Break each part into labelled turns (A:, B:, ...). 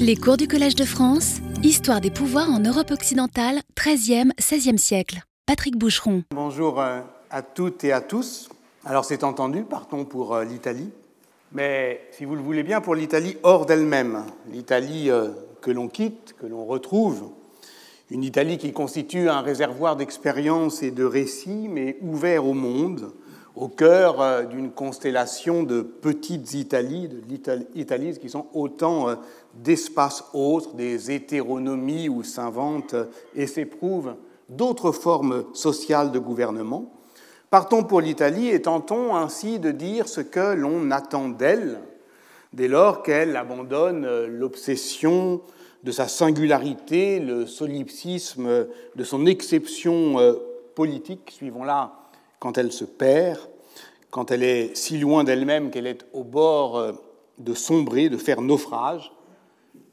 A: Les cours du Collège de France, Histoire des pouvoirs en Europe occidentale, 13e, 16e siècle. Patrick Boucheron.
B: Bonjour euh, à toutes et à tous. Alors c'est entendu, partons pour euh, l'Italie. Mais si vous le voulez bien, pour l'Italie hors d'elle-même. L'Italie euh, que l'on quitte, que l'on retrouve. Une Italie qui constitue un réservoir d'expériences et de récits, mais ouvert au monde, au cœur d'une constellation de petites Italies, de Italies qui sont autant d'espaces autres, des hétéronomies où s'inventent et s'éprouvent d'autres formes sociales de gouvernement. Partons pour l'Italie et tentons ainsi de dire ce que l'on attend d'elle dès lors qu'elle abandonne euh, l'obsession de sa singularité, le solipsisme de son exception politique, suivons là quand elle se perd, quand elle est si loin d'elle-même qu'elle est au bord euh, de sombrer, de faire naufrage.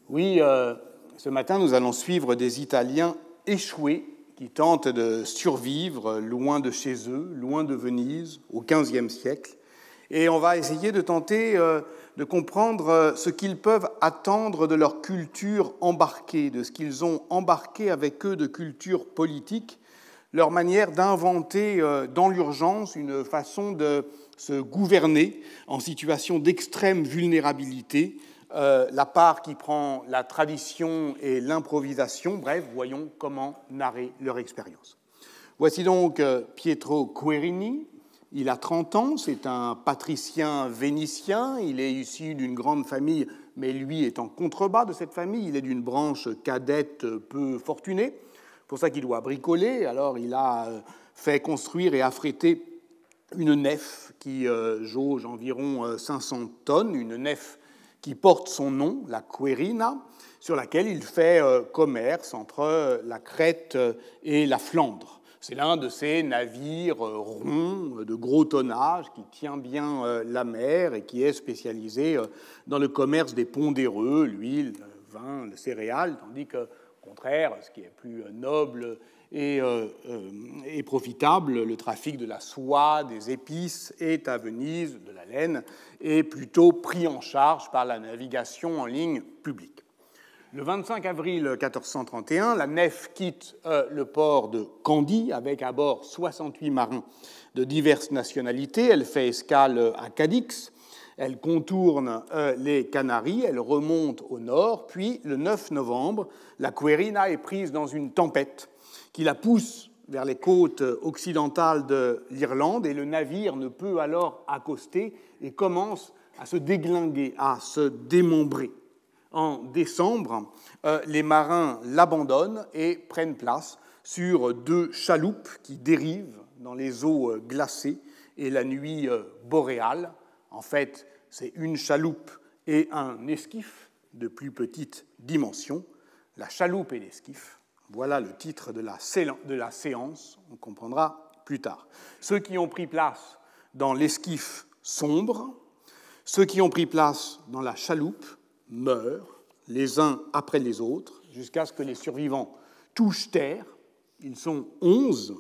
B: Oui, euh, ce matin, nous allons suivre des Italiens échoués qui tentent de survivre loin de chez eux, loin de Venise, au XVe siècle. Et on va essayer de tenter euh, de comprendre ce qu'ils peuvent attendre de leur culture embarquée, de ce qu'ils ont embarqué avec eux de culture politique, leur manière d'inventer euh, dans l'urgence une façon de se gouverner en situation d'extrême vulnérabilité, euh, la part qui prend la tradition et l'improvisation. Bref, voyons comment narrer leur expérience. Voici donc euh, Pietro Querini. Il a 30 ans, c'est un patricien vénitien, il est issu d'une grande famille, mais lui est en contrebas de cette famille, il est d'une branche cadette peu fortunée pour ça qu'il doit bricoler. Alors il a euh, fait construire et affréter une nef qui jauge environ 500 euh, tonnes, une nef qui porte son nom, la Querina, sur laquelle il fait commerce entre la Crète et la Flandre. C'est l'un de ces navires ronds, de gros tonnage, qui tient bien la mer et qui est spécialisé dans le commerce des pondéreux, l'huile, le vin, le céréales, tandis que contraire, ce qui est plus noble euh, euh, et, profitable, le trafic de la soie, des épices est à Venise, de la laine, est plutôt pris en charge par la navigation en ligne publique. Le 25 avril 1431, la nef quitte euh, le port de Candie avec à bord 68 marins de diverses nationalités. Elle fait escale à Cadix. Elle contourne euh, les Canaries, elle remonte au nord, puis le 9 novembre, la Querina est prise dans une tempête qui la pousse vers les côtes occidentales de l'Irlande et le navire ne peut alors accoster et commence à se déglinguer, à se démembrer. En décembre, euh, les marins l'abandonnent et prennent place sur deux chaloupes qui dérivent dans les eaux glacées et la nuit boréale en fait, c'est une chaloupe et un esquif de plus petite dimension. La chaloupe et l'esquif, voilà le titre de la, séance, on comprendra plus tard. Ceux qui ont pris place dans l'esquif sombre, ceux qui ont pris place dans la chaloupe meurent les uns après les autres jusqu'à ce que les survivants touchent terre. Ils sont onze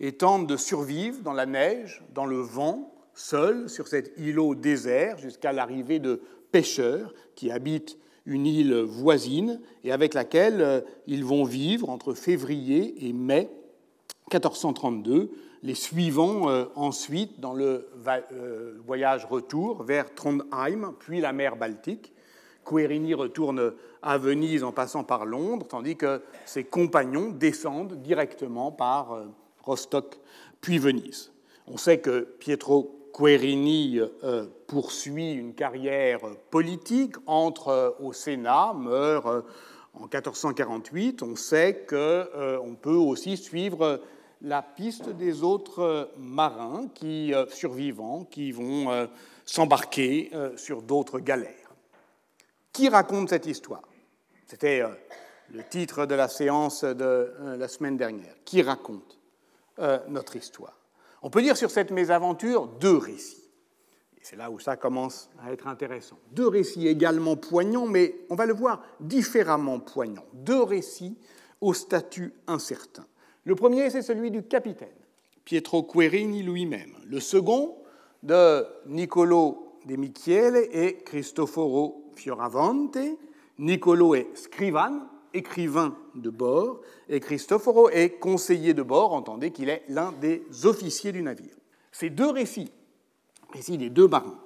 B: et tentent de survivre dans la neige, dans le vent, seuls sur cet îlot désert jusqu'à l'arrivée de pêcheurs qui habitent une île voisine et avec laquelle euh, ils vont vivre entre février et mai 1432, les suivant euh, ensuite dans le euh, voyage retour vers Trondheim, puis la mer Baltique. Querini retourne à Venise en passant par Londres, tandis que ses compagnons descendent directement par Rostock, puis Venise. On sait que Pietro Querini euh, poursuit une carrière politique, entre euh, au Sénat, meurt euh, en 1448. On sait qu'on peut aussi suivre la piste des autres marins qui, survivants qui vont s'embarquer sur d'autres galères. Qui raconte cette histoire? C'était le titre de la séance de la semaine dernière. Qui raconte notre histoire? On peut dire sur cette mésaventure deux récits. Et c'est là où ça commence à être intéressant. Deux récits également poignants, mais on va le voir différemment poignants. Deux récits au statut incertain. Le premier, c'est celui du capitaine, Pietro Querini lui-même. Le second, de Niccolo de Michiele et Cristoforo Fioravante, Nicolo est scrivan, écrivain de bord, et Cristoforo est conseiller de bord, entendez qu'il est l'un des officiers du navire. Ces deux récits, récits des deux marins,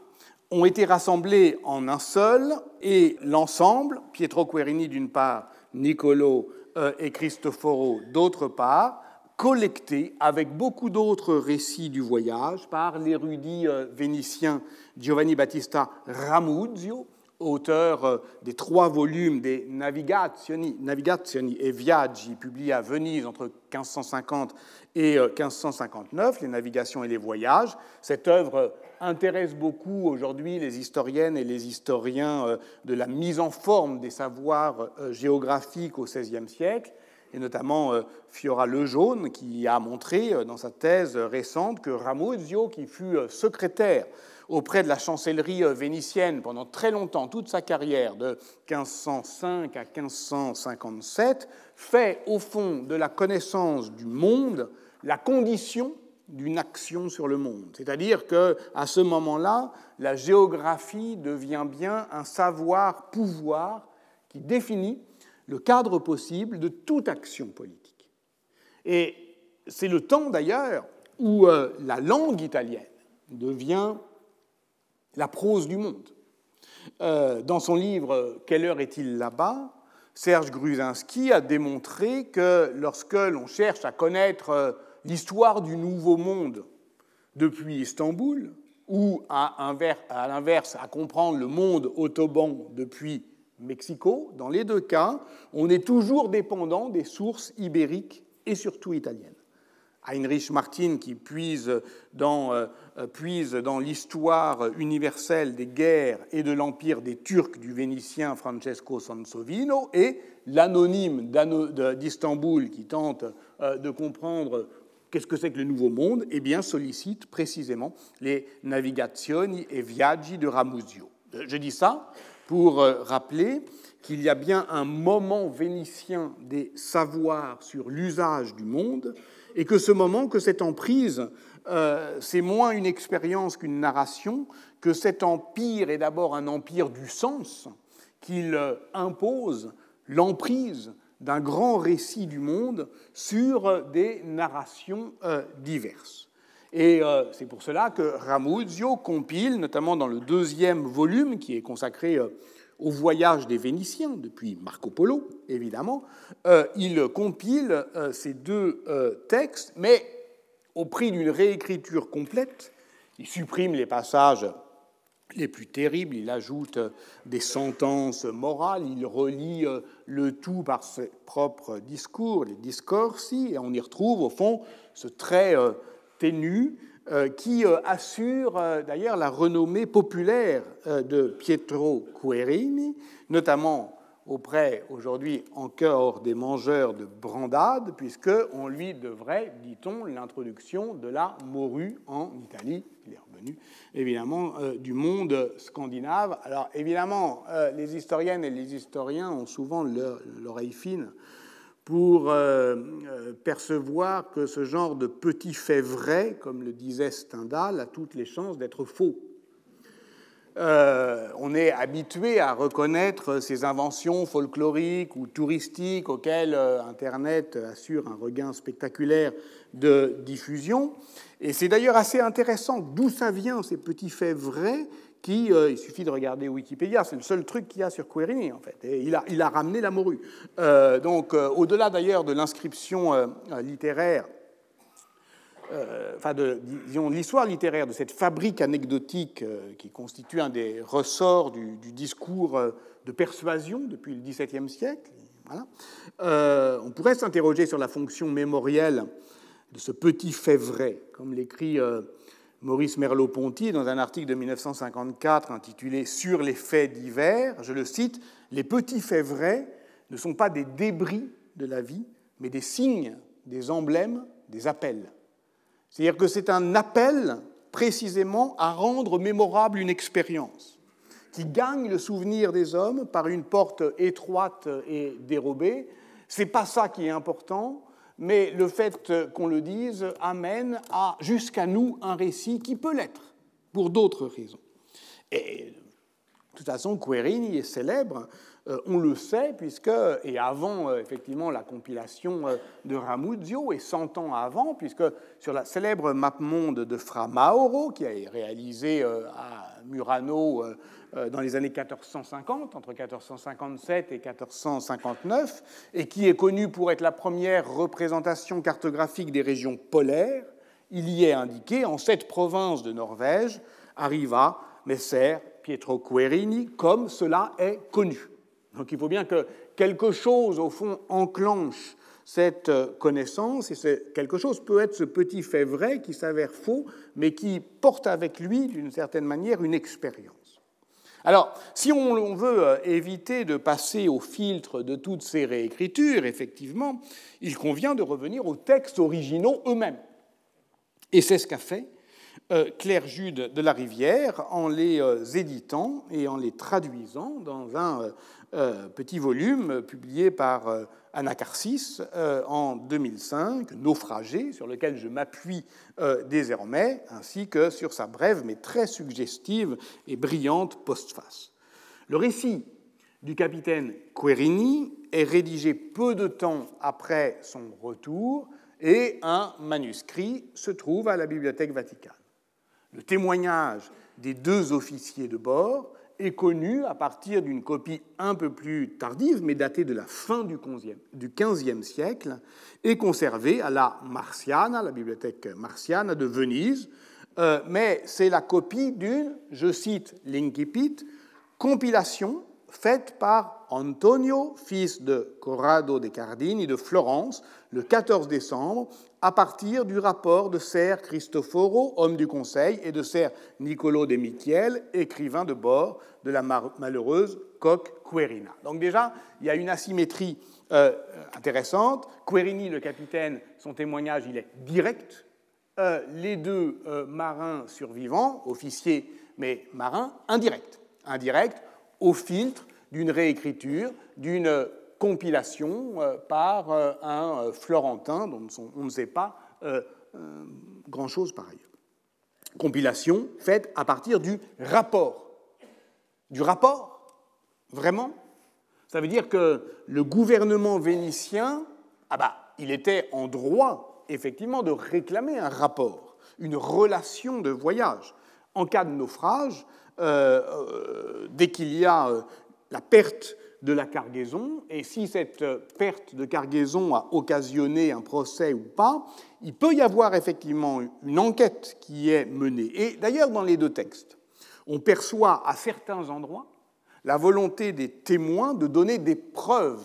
B: ont été rassemblés en un seul, et l'ensemble, Pietro Querini d'une part, Nicolo euh, et Cristoforo d'autre part, collecté avec beaucoup d'autres récits du voyage par l'érudit euh, vénitien Giovanni Battista Ramuzio, auteur euh, des trois volumes des Navigazioni, Navigazioni e Viaggi, publiés à Venise entre 1550 et 1559, euh, Les navigations et les voyages. Cette œuvre intéresse beaucoup aujourd'hui les historiennes et les historiens euh, de la mise en forme des savoirs géographiques au XVIe siècle, et notamment Fiora Lejaune, qui a montré dans sa thèse récente que Ramuzio, qui fut secrétaire auprès de la chancellerie euh, vénitienne pendant très longtemps, toute sa carrière, de 1505 à 1557, fait au fond de la connaissance du monde la condition d'une action sur le monde. C'est-à-dire que à ce moment-là, la géographie devient bien un savoir-pouvoir qui définit le cadre possible de toute action politique. Et c'est le temps d'ailleurs où euh, la langue italienne devient la prose du monde. Euh, dans son livre Quelle heure est-il là-bas? Serge Gruzinski a démontré que lorsque l'on cherche à connaître euh, l'histoire du Nouveau Monde depuis Istanbul, ou à, l'inverse à comprendre le monde autoban depuis Mexico, dans les deux cas, on est toujours dépendant des sources ibériques et surtout italiennes. Heinrich Martin, qui puise dans, euh, puise dans l'histoire universelle des guerres et de l'empire des Turcs du Vénitien Francesco Sansovino, et l'anonyme d'Istanbul qui tente euh, de comprendre qu'est-ce que c'est que le Nouveau Monde, eh bien sollicite précisément les Navigazioni e Viaggi de Ramuzio. Je dis ça pour euh, rappeler qu'il y a bien un moment vénitien des savoirs sur l'usage du monde et que ce moment, que cette emprise, euh, c'est moins une expérience qu'une narration, que cet empire est d'abord un empire du sens, qu'il euh, impose l'emprise d'un grand récit du monde sur des narrations euh, diverses. Et c'est pour cela que Ramuzio compile, notamment dans le deuxième volume qui est consacré au voyage des Vénitiens, depuis Marco Polo, évidemment, euh, il compile euh, ces deux euh, textes, mais au prix d'une réécriture complète. Il supprime les passages les plus terribles, il ajoute des sentences morales, il relie le tout par ses propres discours, les discorsi, et on y retrouve au fond ce trait ténu euh, qui euh, assure euh, d'ailleurs la renommée populaire de Pietro Querini, notamment auprès aujourd'hui encore des mangeurs de brandade, puisqu'on lui devrait, dit-on, l'introduction de la morue en Italie. Il est revenu évidemment du monde scandinave. Alors évidemment, les historiennes et les historiens ont souvent l'oreille fine pour euh, euh, percevoir que ce genre de petit fait vrai, comme le disait Stendhal, a toutes les chances d'être faux. Euh, on est habitué à reconnaître ces inventions folkloriques ou touristiques auxquelles Internet assure un regain spectaculaire de diffusion. Et c'est d'ailleurs assez intéressant d'où ça vient, ces petits faits vrais, qui, euh, il suffit de regarder Wikipédia, c'est le seul truc qu'il y a sur Querini, en fait. Et il, a, ramené la morue. Euh, donc, euh, au-delà d'ailleurs de l'inscription littéraire, enfin, de, l'histoire littéraire de cette fabrique anecdotique qui constitue un des ressorts du, discours de persuasion depuis le XVIIe siècle, on pourrait s'interroger sur la fonction mémorielle de ce petit fait vrai, comme l'écrit Maurice Merleau-Ponty dans un article de 1954 intitulé Sur les faits divers, je le cite, Les petits faits vrais ne sont pas des débris de la vie, mais des signes, des emblèmes, des appels. C'est-à-dire que c'est un appel précisément à rendre mémorable une expérience qui gagne le souvenir des hommes par une porte étroite et dérobée. C'est pas ça qui est important, mais le fait qu'on le dise amène à jusqu'à nous un récit qui peut l'être, pour d'autres raisons. Et de toute façon, Querini est célèbre on le sait, puisque, et avant euh, effectivement la compilation euh, de Ramuzio, et 100 ans avant, puisque sur la célèbre map monde de Fra Mauro, qui a été réalisée à Murano dans les années 1450, entre 1457 et 1459, et qui est connue pour être la première représentation cartographique des régions polaires, il y est indiqué en cette province de Norvège arriva Messer Pietro Querini, comme cela est connu. Donc il faut bien que quelque chose, au fond, enclenche cette euh, connaissance, et quelque chose peut être ce petit fait vrai qui s'avère faux, mais qui porte avec lui, d'une certaine manière, une expérience. Alors, si on veut euh, éviter de passer au filtre de toutes ces réécritures, effectivement, il convient de revenir aux textes originaux eux-mêmes. Et c'est ce qu'a fait Claire Jude de la Rivière en les euh, éditant et en les traduisant dans un euh, petit volume publié par Anacarsis en 2005, Naufragé, sur lequel je m'appuie désormais, ainsi que sur sa brève mais très suggestive et brillante postface. Le récit du capitaine Querini est rédigé peu de temps après son retour et un manuscrit se trouve à la Bibliothèque Vaticane. Le témoignage des deux officiers de bord est connu à partir d'une copie un peu plus tardive, mais datée de la fin du XVe siècle, et conservée à la Marciana, la bibliothèque Marciana de Venise. Euh, mais c'est la copie d'une, je cite l'incipit, compilation faite par Antonio, fils de Corrado de Cardini de Florence, le 14 décembre, à partir du rapport de Ser Cristoforo, homme du Conseil, et de Ser Nicolo de Michiel, écrivain de bord de la malheureuse coque Querina. Donc déjà, il y a une asymétrie euh, intéressante. Querini, le capitaine, son témoignage, il est direct. Euh, les deux euh, marins survivants, officiers mais marins, indirect. Indirect au filtre d'une réécriture, d'une compilation euh, par euh, un euh, Florentin dont on ne sait pas grand-chose par ailleurs. Compilation faite à partir du rapport. Du rapport Vraiment Ça veut dire que le gouvernement vénitien, ah bah, il était en droit, effectivement, de réclamer un rapport, une relation de voyage. En cas de naufrage, dès qu'il y a la perte de la cargaison, et si cette perte de cargaison a occasionné un procès ou pas, il peut y avoir effectivement une enquête qui est menée. Et d'ailleurs, dans les deux textes, on perçoit à certains endroits la volonté des témoins de donner des preuves,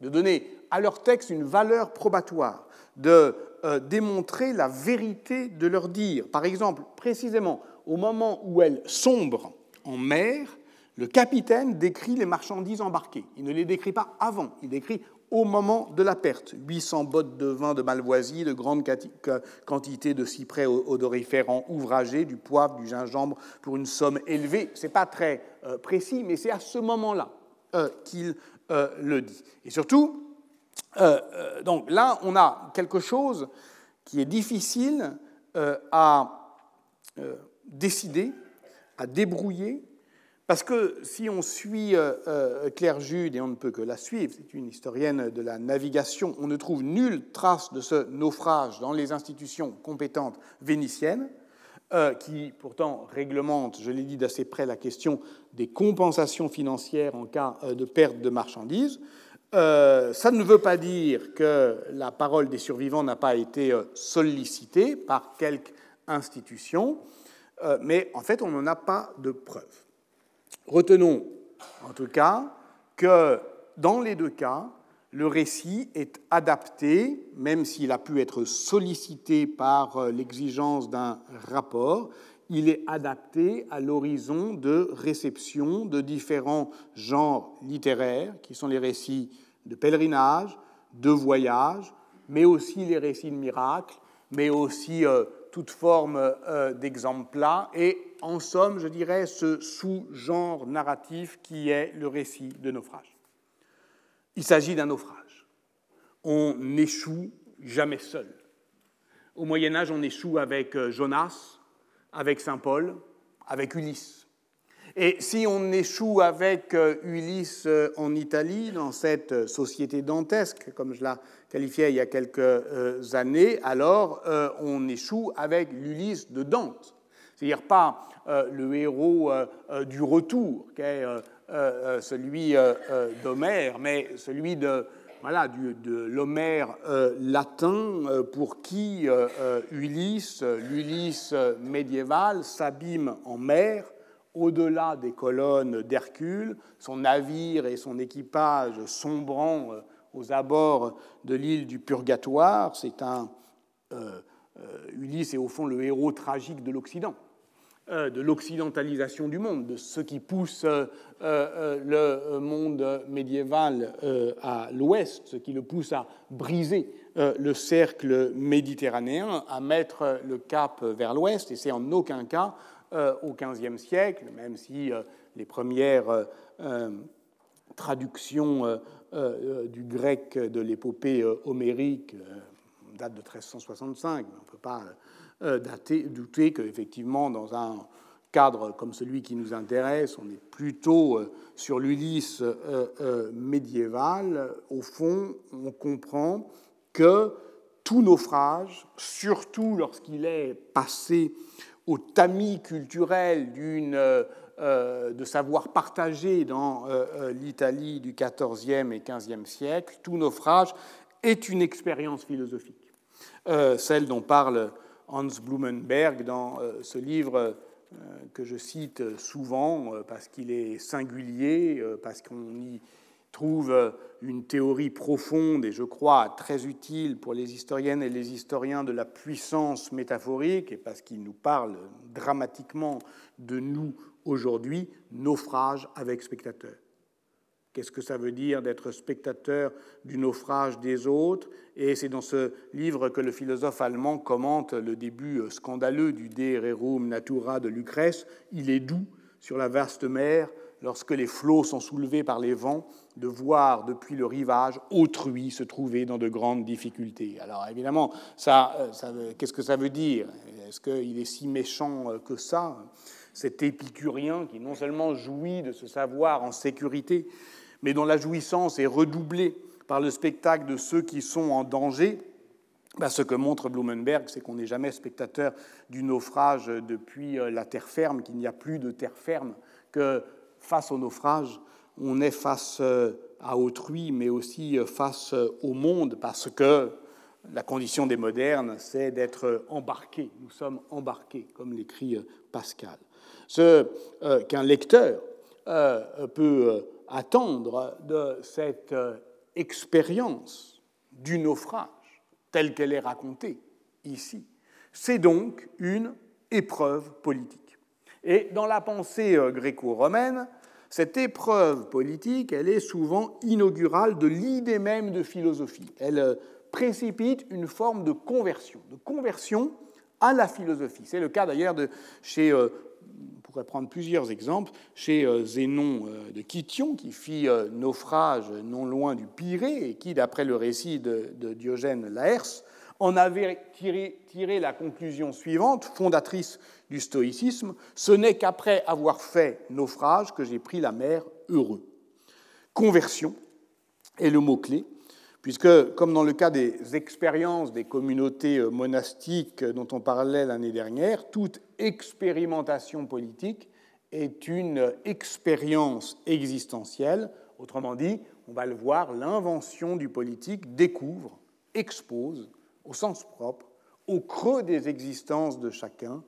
B: de donner à leur texte une valeur probatoire, de euh, démontrer la vérité de leur dire. Par exemple, précisément au moment où elles sombrent en mer, le capitaine décrit les marchandises embarquées. Il ne les décrit pas avant, il décrit au moment de la perte. 800 bottes de vin de Malvoisie, de grandes quantités de cyprès odoriférants ouvragés, du poivre, du gingembre pour une somme élevée. Ce n'est pas très euh, précis, mais c'est à ce moment-là euh, qu'il euh, le dit. Et surtout, donc là, on a quelque chose qui est difficile à décider, à débrouiller, parce que si on suit euh, euh, Claire Jude, et on ne peut que la suivre, c'est une historienne de la navigation, on ne trouve nulle trace de ce naufrage dans les institutions compétentes vénitiennes, euh, qui pourtant réglementent, je l'ai dit d'assez près, la question des compensations financières en cas de perte de marchandises. ça ne veut pas dire que la parole des survivants n'a pas été sollicitée par quelque institution, mais en fait, on n'en a pas de preuves. Retenons en tout cas que dans les deux cas, le récit est adapté, même s'il a pu être sollicité par euh, l'exigence d'un rapport, il est adapté à l'horizon de réception de différents genres littéraires, qui sont les récits de pèlerinage, de voyage, mais aussi les récits de miracles, mais aussi euh, toute forme euh, d'exemples et en somme, je dirais, ce sous-genre narratif qui est le récit de naufrage. Il s'agit d'un naufrage. On n'échoue jamais seul. Au Moyen Âge, on échoue avec euh, Jonas, avec Saint Paul, avec Ulysse. Et si on échoue avec Ulysse en Italie, dans cette société dantesque, comme je la qualifiais il y a quelques années, alors on échoue avec l'Ulysse de Dante. C'est-à-dire pas le héros du retour, qui est celui d'Homère, mais celui de voilà, de l'Homère euh, latin euh, pour qui euh, Ulysse, l'Ulysse médiéval, s'abîme en mer au-delà des colonnes d'Hercule, son navire et son équipage sombrant aux abords de l'île du Purgatoire. C'est un Ulysse est au fond le héros tragique de l'Occident. Euh, de l'occidentalisation du monde, de ce qui pousse euh, euh, le monde médiéval à l'ouest, ce qui le pousse à briser le cercle méditerranéen, à mettre le cap vers l'ouest, et c'est en aucun cas au XVe siècle, même si les premières traductions du grec de l'épopée homérique datent de 1365, on ne peut pas euh, douter qu'effectivement, dans un cadre comme celui qui nous intéresse, on est plutôt euh, sur l'Ulysse euh, médiéval. Au fond, on comprend que tout naufrage, surtout lorsqu'il est passé au tamis culturel d'une de savoir partagé dans l'Italie du XIVe et XVe siècle, tout naufrage est une expérience philosophique, celle dont parle Hans Blumenberg dans euh, ce livre euh, que je cite souvent euh, parce qu'il est singulier, parce qu'on y trouve une théorie profonde et je crois très utile pour les historiennes et les historiens de la puissance métaphorique et parce qu'il nous parle dramatiquement de nous aujourd'hui, naufrage avec spectateurs. Qu'est-ce que ça veut dire d'être spectateur du naufrage des autres? Et c'est dans ce livre que le philosophe allemand commente le début scandaleux du De Rerum Natura de Lucrèce. Il est doux sur la vaste mer, lorsque les flots sont soulevés par les vents, de voir depuis le rivage autrui se trouver dans de grandes difficultés. Alors évidemment, ça, ça qu'est-ce que ça veut dire? Est-ce qu'il est si méchant que ça? Cet épicurien qui non seulement jouit de se savoir en sécurité, mais dont la jouissance est redoublée par le spectacle de ceux qui sont en danger, bah, ce que montre Blumenberg, c'est qu'on n'est jamais spectateur du naufrage depuis euh, la terre ferme, qu'il n'y a plus de terre ferme, que face au naufrage, on est face euh, à autrui, mais aussi euh, face au monde, parce que la condition des modernes, c'est d'être embarqués. Nous sommes embarqués, comme l'écrit Pascal. Ce qu'un lecteur peut attendre de cette euh, expérience du naufrage telle qu'elle est racontée ici. C'est donc une épreuve politique. Et dans la pensée euh, gréco-romaine, cette épreuve politique, elle est souvent inaugurale de l'idée même de philosophie. Elle euh, précipite une forme de conversion, de conversion à la philosophie. C'est le cas d'ailleurs de chez on pourrait prendre plusieurs exemples. Chez euh, Zénon euh, de Kition, qui fit euh, naufrage non loin du Pirée et qui, d'après le récit de, Diogène Laërce, en avait tiré, tiré, la conclusion suivante, fondatrice du stoïcisme Ce n'est qu'après avoir fait naufrage que j'ai pris la mer heureux. Conversion est le mot-clé puisque, comme dans le cas des expériences des communautés euh, monastiques dont on parlait l'année dernière, toute expérimentation politique est une expérience existentielle. Autrement dit, on va le voir, l'invention du politique découvre, expose, au sens propre, au creux des existences de chacun,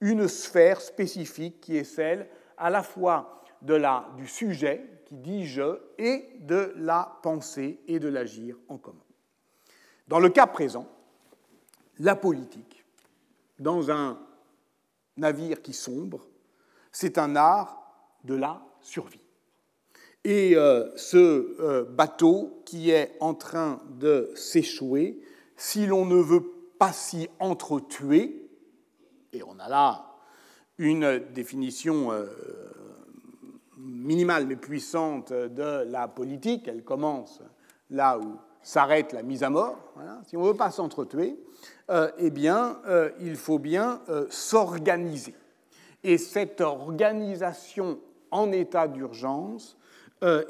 B: une sphère spécifique qui est celle à la fois de la, du sujet, qui dit je, et de la pensée et de l'agir en commun. Dans le cas présent, la politique, dans un navire qui sombre, c'est un art de la survie. Et euh, ce euh, bateau qui est en train de s'échouer, si l'on ne veut pas s'y entretuer, et on a là une définition euh, minimale mais puissante de la politique. Elle commence là où s'arrête la mise à mort. Si on ne veut pas s'entretuer, euh, eh bien, euh, il faut bien euh, s'organiser. Et cette organisation en état d'urgence,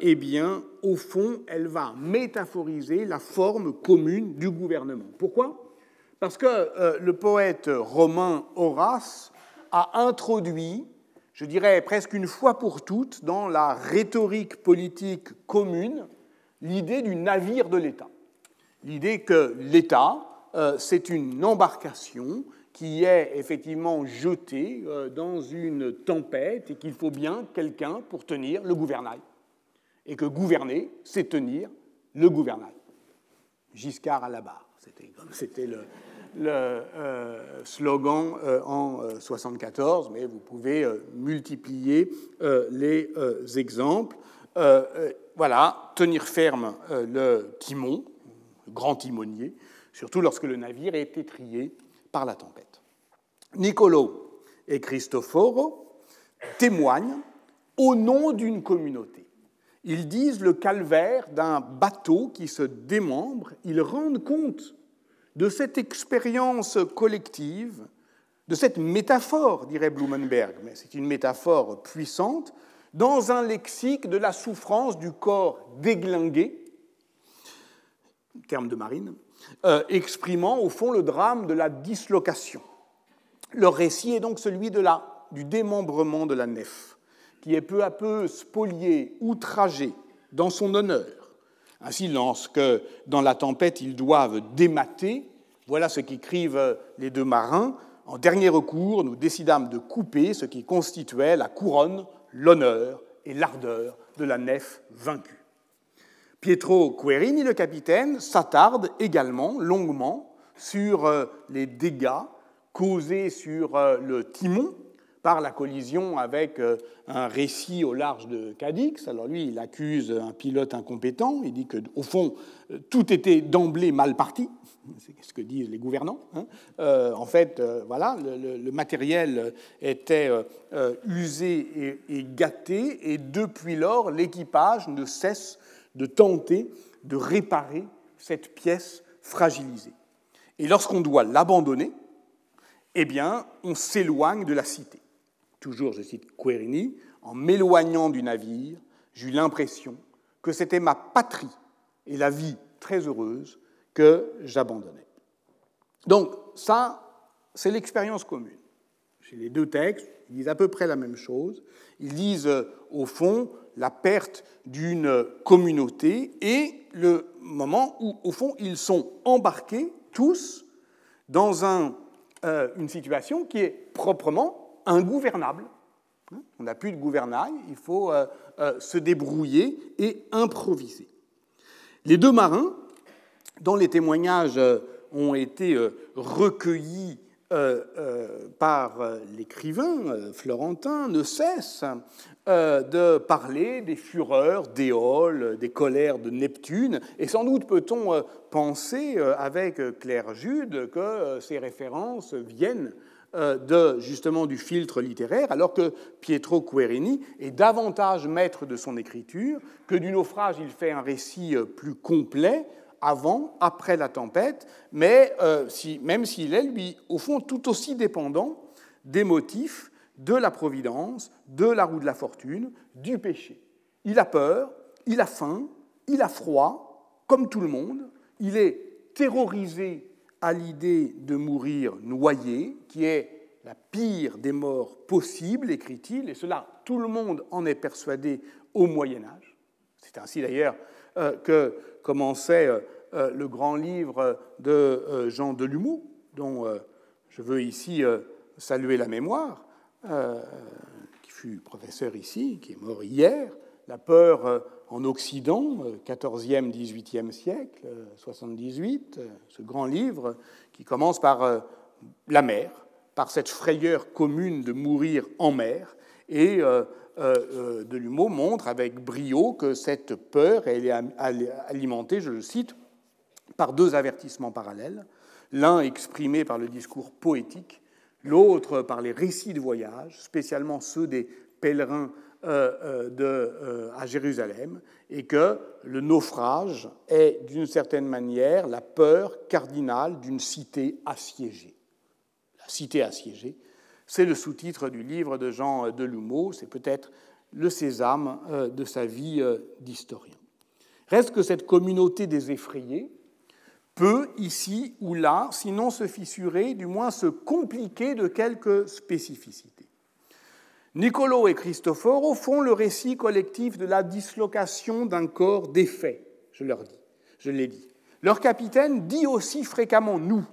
B: eh bien, au fond, elle va métaphoriser la forme commune du gouvernement. Pourquoi? Parce que le poète romain Horace a introduit, je dirais presque une fois pour toutes, dans la rhétorique politique commune, l'idée du navire de l'État. L'idée que l'État, euh, c'est une embarcation qui est effectivement jetée dans une tempête et qu'il faut bien quelqu'un pour tenir le gouvernail et que gouverner, c'est tenir le gouvernail. Giscard à la barre, c'était le, euh, slogan euh, en 1974, euh, mais vous pouvez multiplier les exemples. voilà, tenir ferme le timon, le grand timonier, surtout lorsque le navire est étrié par la tempête. Nicolo et Cristoforo témoignent au nom d'une communauté ils disent le calvaire d'un bateau qui se démembre, ils rendent compte de cette expérience collective, de cette métaphore, dirait Blumenberg, mais c'est une métaphore puissante, dans un lexique de la souffrance du corps déglingué, terme de marine, euh, exprimant au fond le drame de la dislocation. Leur récit est donc celui du démembrement de la nef qui est peu à peu spolié, outragé dans son honneur. Ainsi, lorsque dans la tempête ils doivent démater, voilà ce qu'écrivent les deux marins. En dernier recours, nous décidâmes de couper ce qui constituait la couronne, l'honneur et l'ardeur de la nef vaincue. Pietro Querini, le capitaine, s'attarde également longuement sur euh, les dégâts causés sur euh, le timon par la collision avec euh, un récit au large de Cadix. Alors lui, il accuse un pilote incompétent, il dit que au fond, euh, tout était d'emblée mal parti, c'est ce que disent les gouvernants. Hein. Euh, en fait, voilà, le, matériel était usé et, et, gâté, et depuis lors, l'équipage ne cesse de tenter de réparer cette pièce fragilisée. Et lorsqu'on doit l'abandonner, eh bien, on s'éloigne de la cité toujours je cite Querini, en m'éloignant du navire, j'eus l'impression que c'était ma patrie et la vie très heureuse que j'abandonnais. Donc ça, c'est l'expérience commune. Les deux textes, ils disent à peu près la même chose. Ils disent euh, au fond la perte d'une communauté et le moment où, au fond, ils sont embarqués tous dans euh, une situation qui est proprement ingouvernable. On n'a plus de gouvernail, il faut euh, euh, se débrouiller et improviser. Les deux marins, dont les témoignages euh, ont été recueillis par l'écrivain florentin, ne cessent de parler des fureurs d'Éole, des colères de Neptune, et sans doute peut-on penser avec Claire Jude que ces références viennent de, justement du filtre littéraire, alors que Pietro Querini est davantage maître de son écriture, que du naufrage il fait un récit euh, plus complet, avant, après la tempête, mais euh, si, même s'il est, lui, au fond, tout aussi dépendant des motifs de la providence, de la roue de la fortune, du péché. Il a peur, il a faim, il a froid, comme tout le monde, il est terrorisé à l'idée de mourir noyé, qui est la pire des morts possibles, écrit-il, et cela, tout le monde en est persuadé au Moyen Âge. C'est ainsi d'ailleurs euh, que commençait euh, euh, le grand livre de Jean Delumeau, dont je veux ici saluer la mémoire, qui fut professeur ici, qui est mort hier, La peur en Occident, 14e, 18e siècle, 78, ce grand livre qui commence par euh, la mer, par cette frayeur commune de mourir en mer. Et euh, euh, Delumeau montre avec brio que cette peur elle est alimentée, je le cite, par deux avertissements parallèles, l'un exprimé par le discours poétique, l'autre par les récits de voyage, spécialement ceux des pèlerins euh, euh, de, euh, à Jérusalem, et que le naufrage est d'une certaine manière la peur cardinale d'une cité assiégée. La cité assiégée, c'est le sous-titre du livre de Jean Delumeau, c'est peut-être le sésame de sa vie d'historien. Reste que cette communauté des effrayés peut, ici ou là, sinon se fissurer, du moins se compliquer de quelques spécificités. Nicolo et Cristoforo font le récit collectif de la dislocation d'un corps défait, je leur dis, je l'ai dit. Leur capitaine dit aussi fréquemment nous.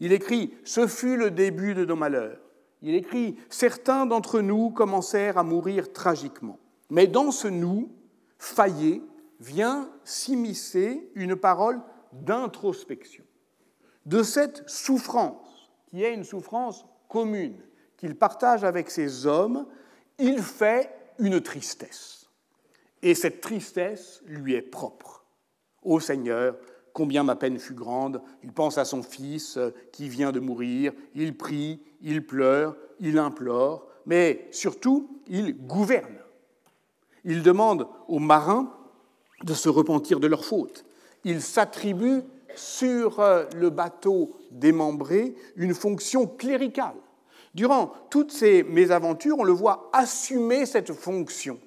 B: Il écrit Ce fut le début de nos malheurs. Il écrit Certains d'entre nous commencèrent à mourir tragiquement. Mais dans ce nous, faillé, vient s'immiscer une parole d'introspection. De cette souffrance, qui est une souffrance commune, qu'il partage avec ses hommes, il fait une tristesse. Et cette tristesse lui est propre. Ô Seigneur, combien ma peine fut grande. Il pense à son fils euh, qui vient de mourir, il prie, il pleure, il implore, mais surtout, il gouverne. Il demande aux marins de se repentir de leurs fautes. Il s'attribue sur euh, le bateau démembré une fonction cléricale. Durant toutes ces mésaventures, on le voit assumer cette fonction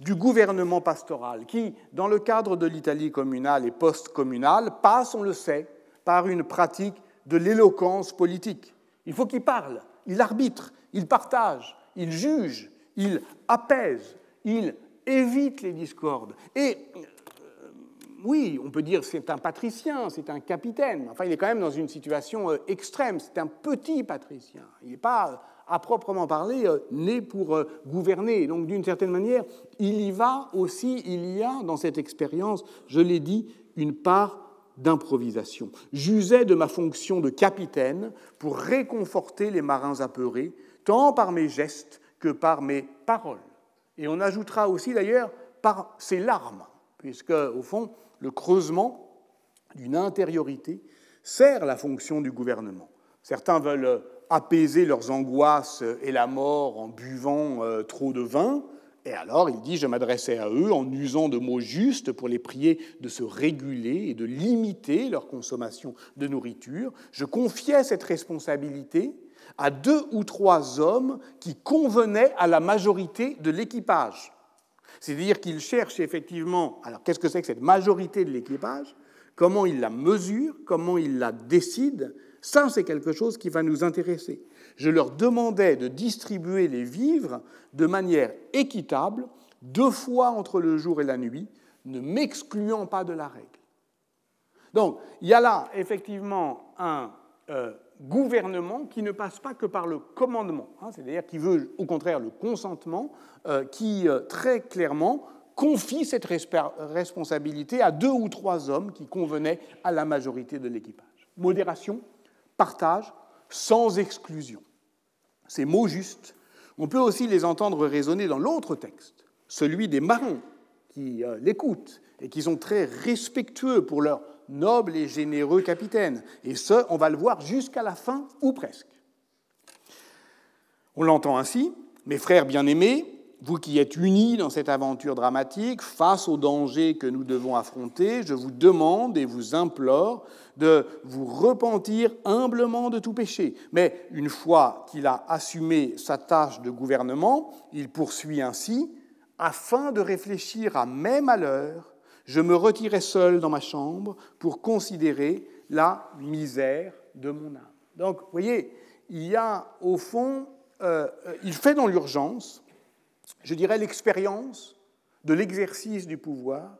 B: du gouvernement pastoral qui, dans le cadre de l'Italie communale et post-communale, passe, on le sait, par une pratique de l'éloquence politique. Il faut qu'il parle, il arbitre, il partage, il juge, il apaise, il évite les discordes. Oui, on peut dire c'est un patricien, c'est un capitaine. Enfin, il est quand même dans une situation euh, extrême. C'est un petit patricien. Il n'est pas, euh, à proprement parler, euh, né pour gouverner. Donc, d'une certaine manière, il y va aussi, il y a dans cette expérience, je l'ai dit, une part d'improvisation. J'usais de ma fonction de capitaine pour réconforter les marins apeurés, tant par mes gestes que par mes paroles. Et on ajoutera aussi d'ailleurs par ses larmes, puisque, au fond, le creusement d'une intériorité sert la fonction du gouvernement. Certains veulent apaiser leurs angoisses et la mort en buvant euh, trop de vin, et alors il dit, je m'adressais à eux en usant de mots justes pour les prier de se réguler et de limiter leur consommation de nourriture. Je confiais cette responsabilité à deux ou trois hommes qui convenaient à la majorité de l'équipage. C'est-à-dire qu'il cherche effectivement, alors qu'est-ce que c'est que cette majorité de l'équipage? Comment il la mesure? Comment il la décide? Ça, c'est quelque chose qui va nous intéresser. Je leur demandais de distribuer les vivres de manière équitable, deux fois entre le jour et la nuit, ne m'excluant pas de la règle. Donc, il y a là effectivement un euh, gouvernement qui ne passe pas que par le commandement, hein, c'est-à-dire qui veut au contraire le consentement, euh, qui euh, très clairement confie cette responsabilité à deux ou trois hommes qui convenaient à la majorité de l'équipage. Modération, partage, sans exclusion. Ces mots justes, on peut aussi les entendre résonner dans l'autre texte, celui des marins qui euh, l'écoutent et qui sont très respectueux pour leur noble et généreux capitaine. Et ce, on va le voir jusqu'à la fin, ou presque. On l'entend ainsi, mes frères bien-aimés, vous qui êtes unis dans cette aventure dramatique, face aux dangers que nous devons affronter, je vous demande et vous implore de vous repentir humblement de tout péché. Mais une fois qu'il a assumé sa tâche de gouvernement, il poursuit ainsi, afin de réfléchir à mes malheurs je me retirais seul dans ma chambre pour considérer la misère de mon âme. Donc, vous voyez, il y a au fond, euh, il fait dans l'urgence, je dirais, l'expérience de l'exercice du pouvoir,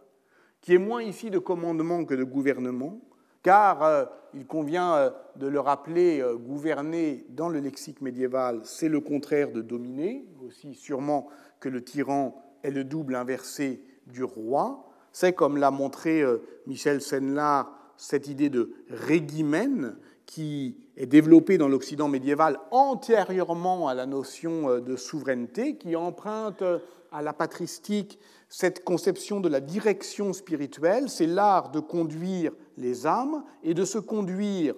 B: qui est moins ici de commandement que de gouvernement, car euh, il convient euh, de le rappeler, gouverner dans le lexique médiéval, c'est le contraire de dominer, aussi sûrement que le tyran est le double inversé du roi. C'est, comme l'a montré euh, Michel Senlar, cette idée de régimène qui est développée dans l'Occident médiéval antérieurement à la notion euh, de souveraineté, qui emprunte euh, à la patristique cette conception de la direction spirituelle, c'est l'art de conduire les âmes et de se conduire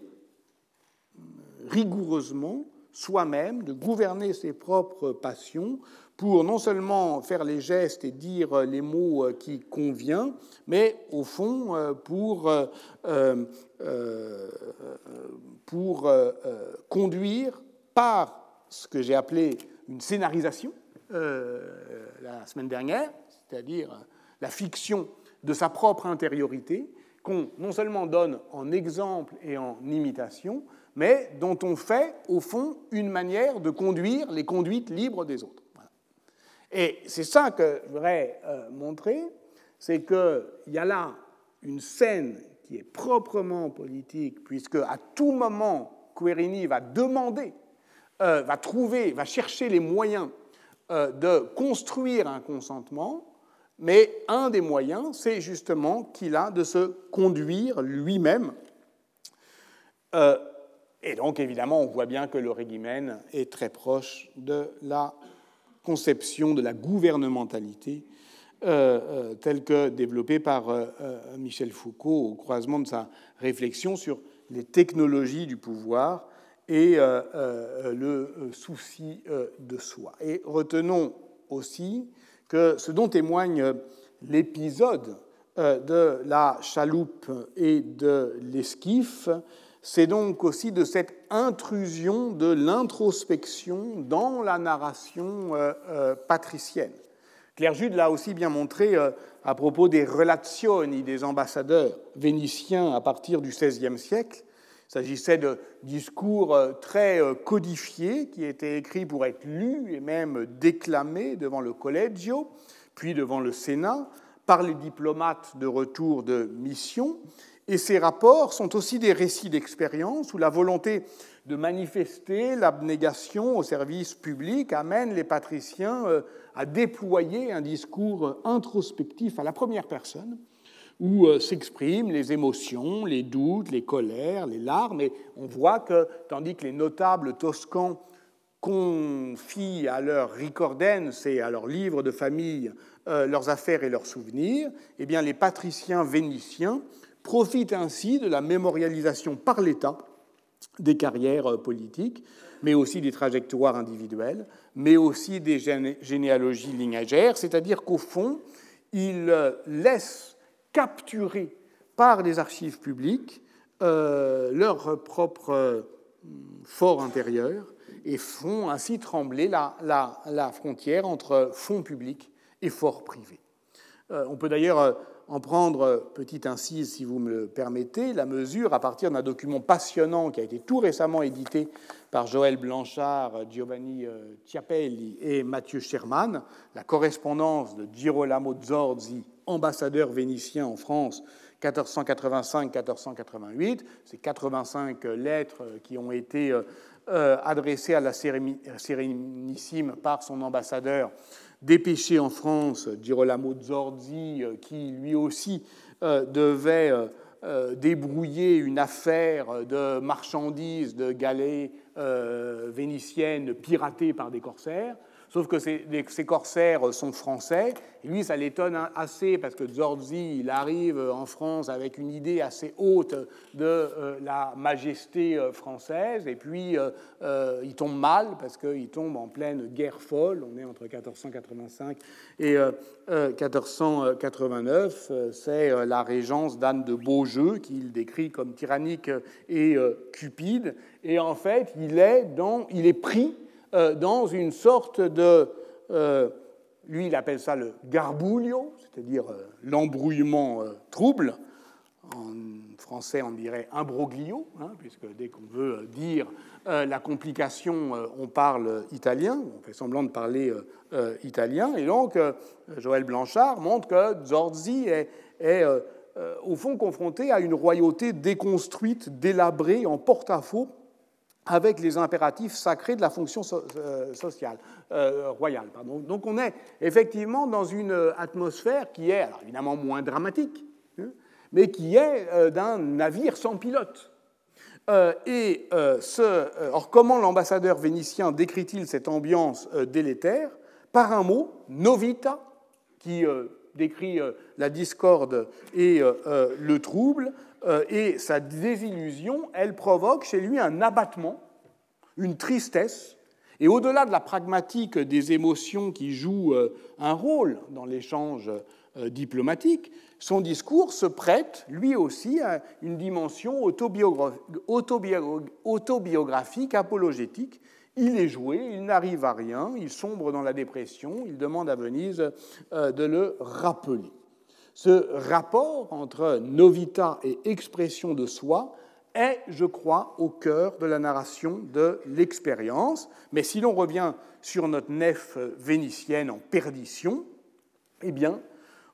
B: rigoureusement soi-même, de gouverner ses propres passions pour non seulement faire les gestes et dire les mots euh, qui conviennent, mais au fond euh, pour, euh, pour conduire par ce que j'ai appelé une scénarisation, la semaine dernière, c'est-à-dire la fiction de sa propre intériorité, qu'on non seulement donne en exemple et en imitation, mais dont on fait, au fond, une manière de conduire les conduites libres des autres. Et c'est ça que je voudrais euh, montrer, c'est qu'il y a là une scène qui est proprement politique, puisque à tout moment, Querini va demander, euh, va trouver, va chercher les moyens euh, de construire un consentement, mais un des moyens, c'est justement qu'il a de se conduire lui-même. et donc, évidemment, on voit bien que le régimène est très proche de la de la gouvernementalité euh, euh, telle que développée par euh, Michel Foucault au croisement de sa réflexion sur les technologies du pouvoir et le souci de soi. Et retenons aussi que ce dont témoigne l'épisode de la chaloupe et de l'esquif, c'est donc aussi de cette intrusion de l'introspection dans la narration euh, euh, patricienne. Claire Jude l'a aussi bien montré euh, à propos des relazioni des ambassadeurs vénitiens à partir du XVIe siècle. Il s'agissait de discours très codifiés qui étaient écrits pour être lus et même déclamés devant le Collegio, puis devant le Sénat, par les diplomates de retour de mission, et ces rapports sont aussi des récits d'expérience où la volonté de manifester l'abnégation au service public amène les patriciens euh, à déployer un discours introspectif à la première personne où euh, s'expriment les émotions, les doutes, les colères, les larmes. Et on voit que, tandis que les notables toscans confient à leur ricordens et à leurs livres de famille euh, leurs affaires et leurs souvenirs, eh bien les patriciens vénitiens profite ainsi de la mémorialisation par l'État des carrières euh, politiques, mais aussi des trajectoires individuelles, mais aussi des généalogies lignagères, c'est-à-dire qu'au fond, il euh, laisse capturer par les archives publiques euh, leur propre fort intérieur et font ainsi trembler la, frontière entre fonds publics et fort privés. on peut d'ailleurs en prendre, euh, petite incise si vous me permettez, la mesure à partir d'un document passionnant qui a été tout récemment édité par Joël Blanchard, Giovanni euh, Ciapelli et Mathieu Sherman, la correspondance de Girolamo Zorzi, ambassadeur vénitien en France 1485-1488. Ces 85 lettres qui ont été euh, adressées à la Sérénissime par son ambassadeur dépêché en France Girolamo Zorzi, euh, qui lui aussi euh, devait euh, débrouiller une affaire de marchandises de galets vénitiennes piratées par des corsaires. Sauf que ces, corsaires sont français. Lui, ça l'étonne assez parce que Zorzi, il arrive en France avec une idée assez haute de euh, la majesté euh, française. Et puis, euh, il tombe mal parce qu'il tombe en pleine guerre folle. On est entre 1485 et 1489. C'est la régence d'Anne de Beaujeu qu'il décrit comme tyrannique et cupide. Et en fait, il est, il est pris euh, dans une sorte de... Euh, lui, il appelle ça le garbuglio, c'est-à-dire euh, l'embrouillement trouble. En français, on dirait imbroglio, hein, puisque dès qu'on veut dire la complication, on parle italien, on fait semblant de parler italien. Et donc, Joël Blanchard montre que Zorzi est au fond confronté à une royauté déconstruite, délabrée, en porte-à-faux avec les impératifs sacrés de la fonction euh, sociale, euh, royale. Donc on est effectivement dans une atmosphère qui est alors évidemment moins dramatique, hein, mais qui est euh, d'un navire sans pilote. et comment l'ambassadeur vénitien décrit-il cette ambiance délétère? Par un mot, novita, qui décrit la discorde et le trouble, euh, et sa désillusion, elle provoque chez lui un abattement, une tristesse, et au-delà de la pragmatique des émotions qui jouent euh, un rôle dans l'échange euh, diplomatique, son discours se prête lui aussi à une dimension autobiographique, apologétique, il est joué, il n'arrive à rien, il sombre dans la dépression, il demande à Venise de le rappeler. Ce rapport entre novita et expression de soi est, je crois, au cœur de la narration de l'expérience. Mais si l'on revient sur notre nef vénitienne en perdition, eh bien,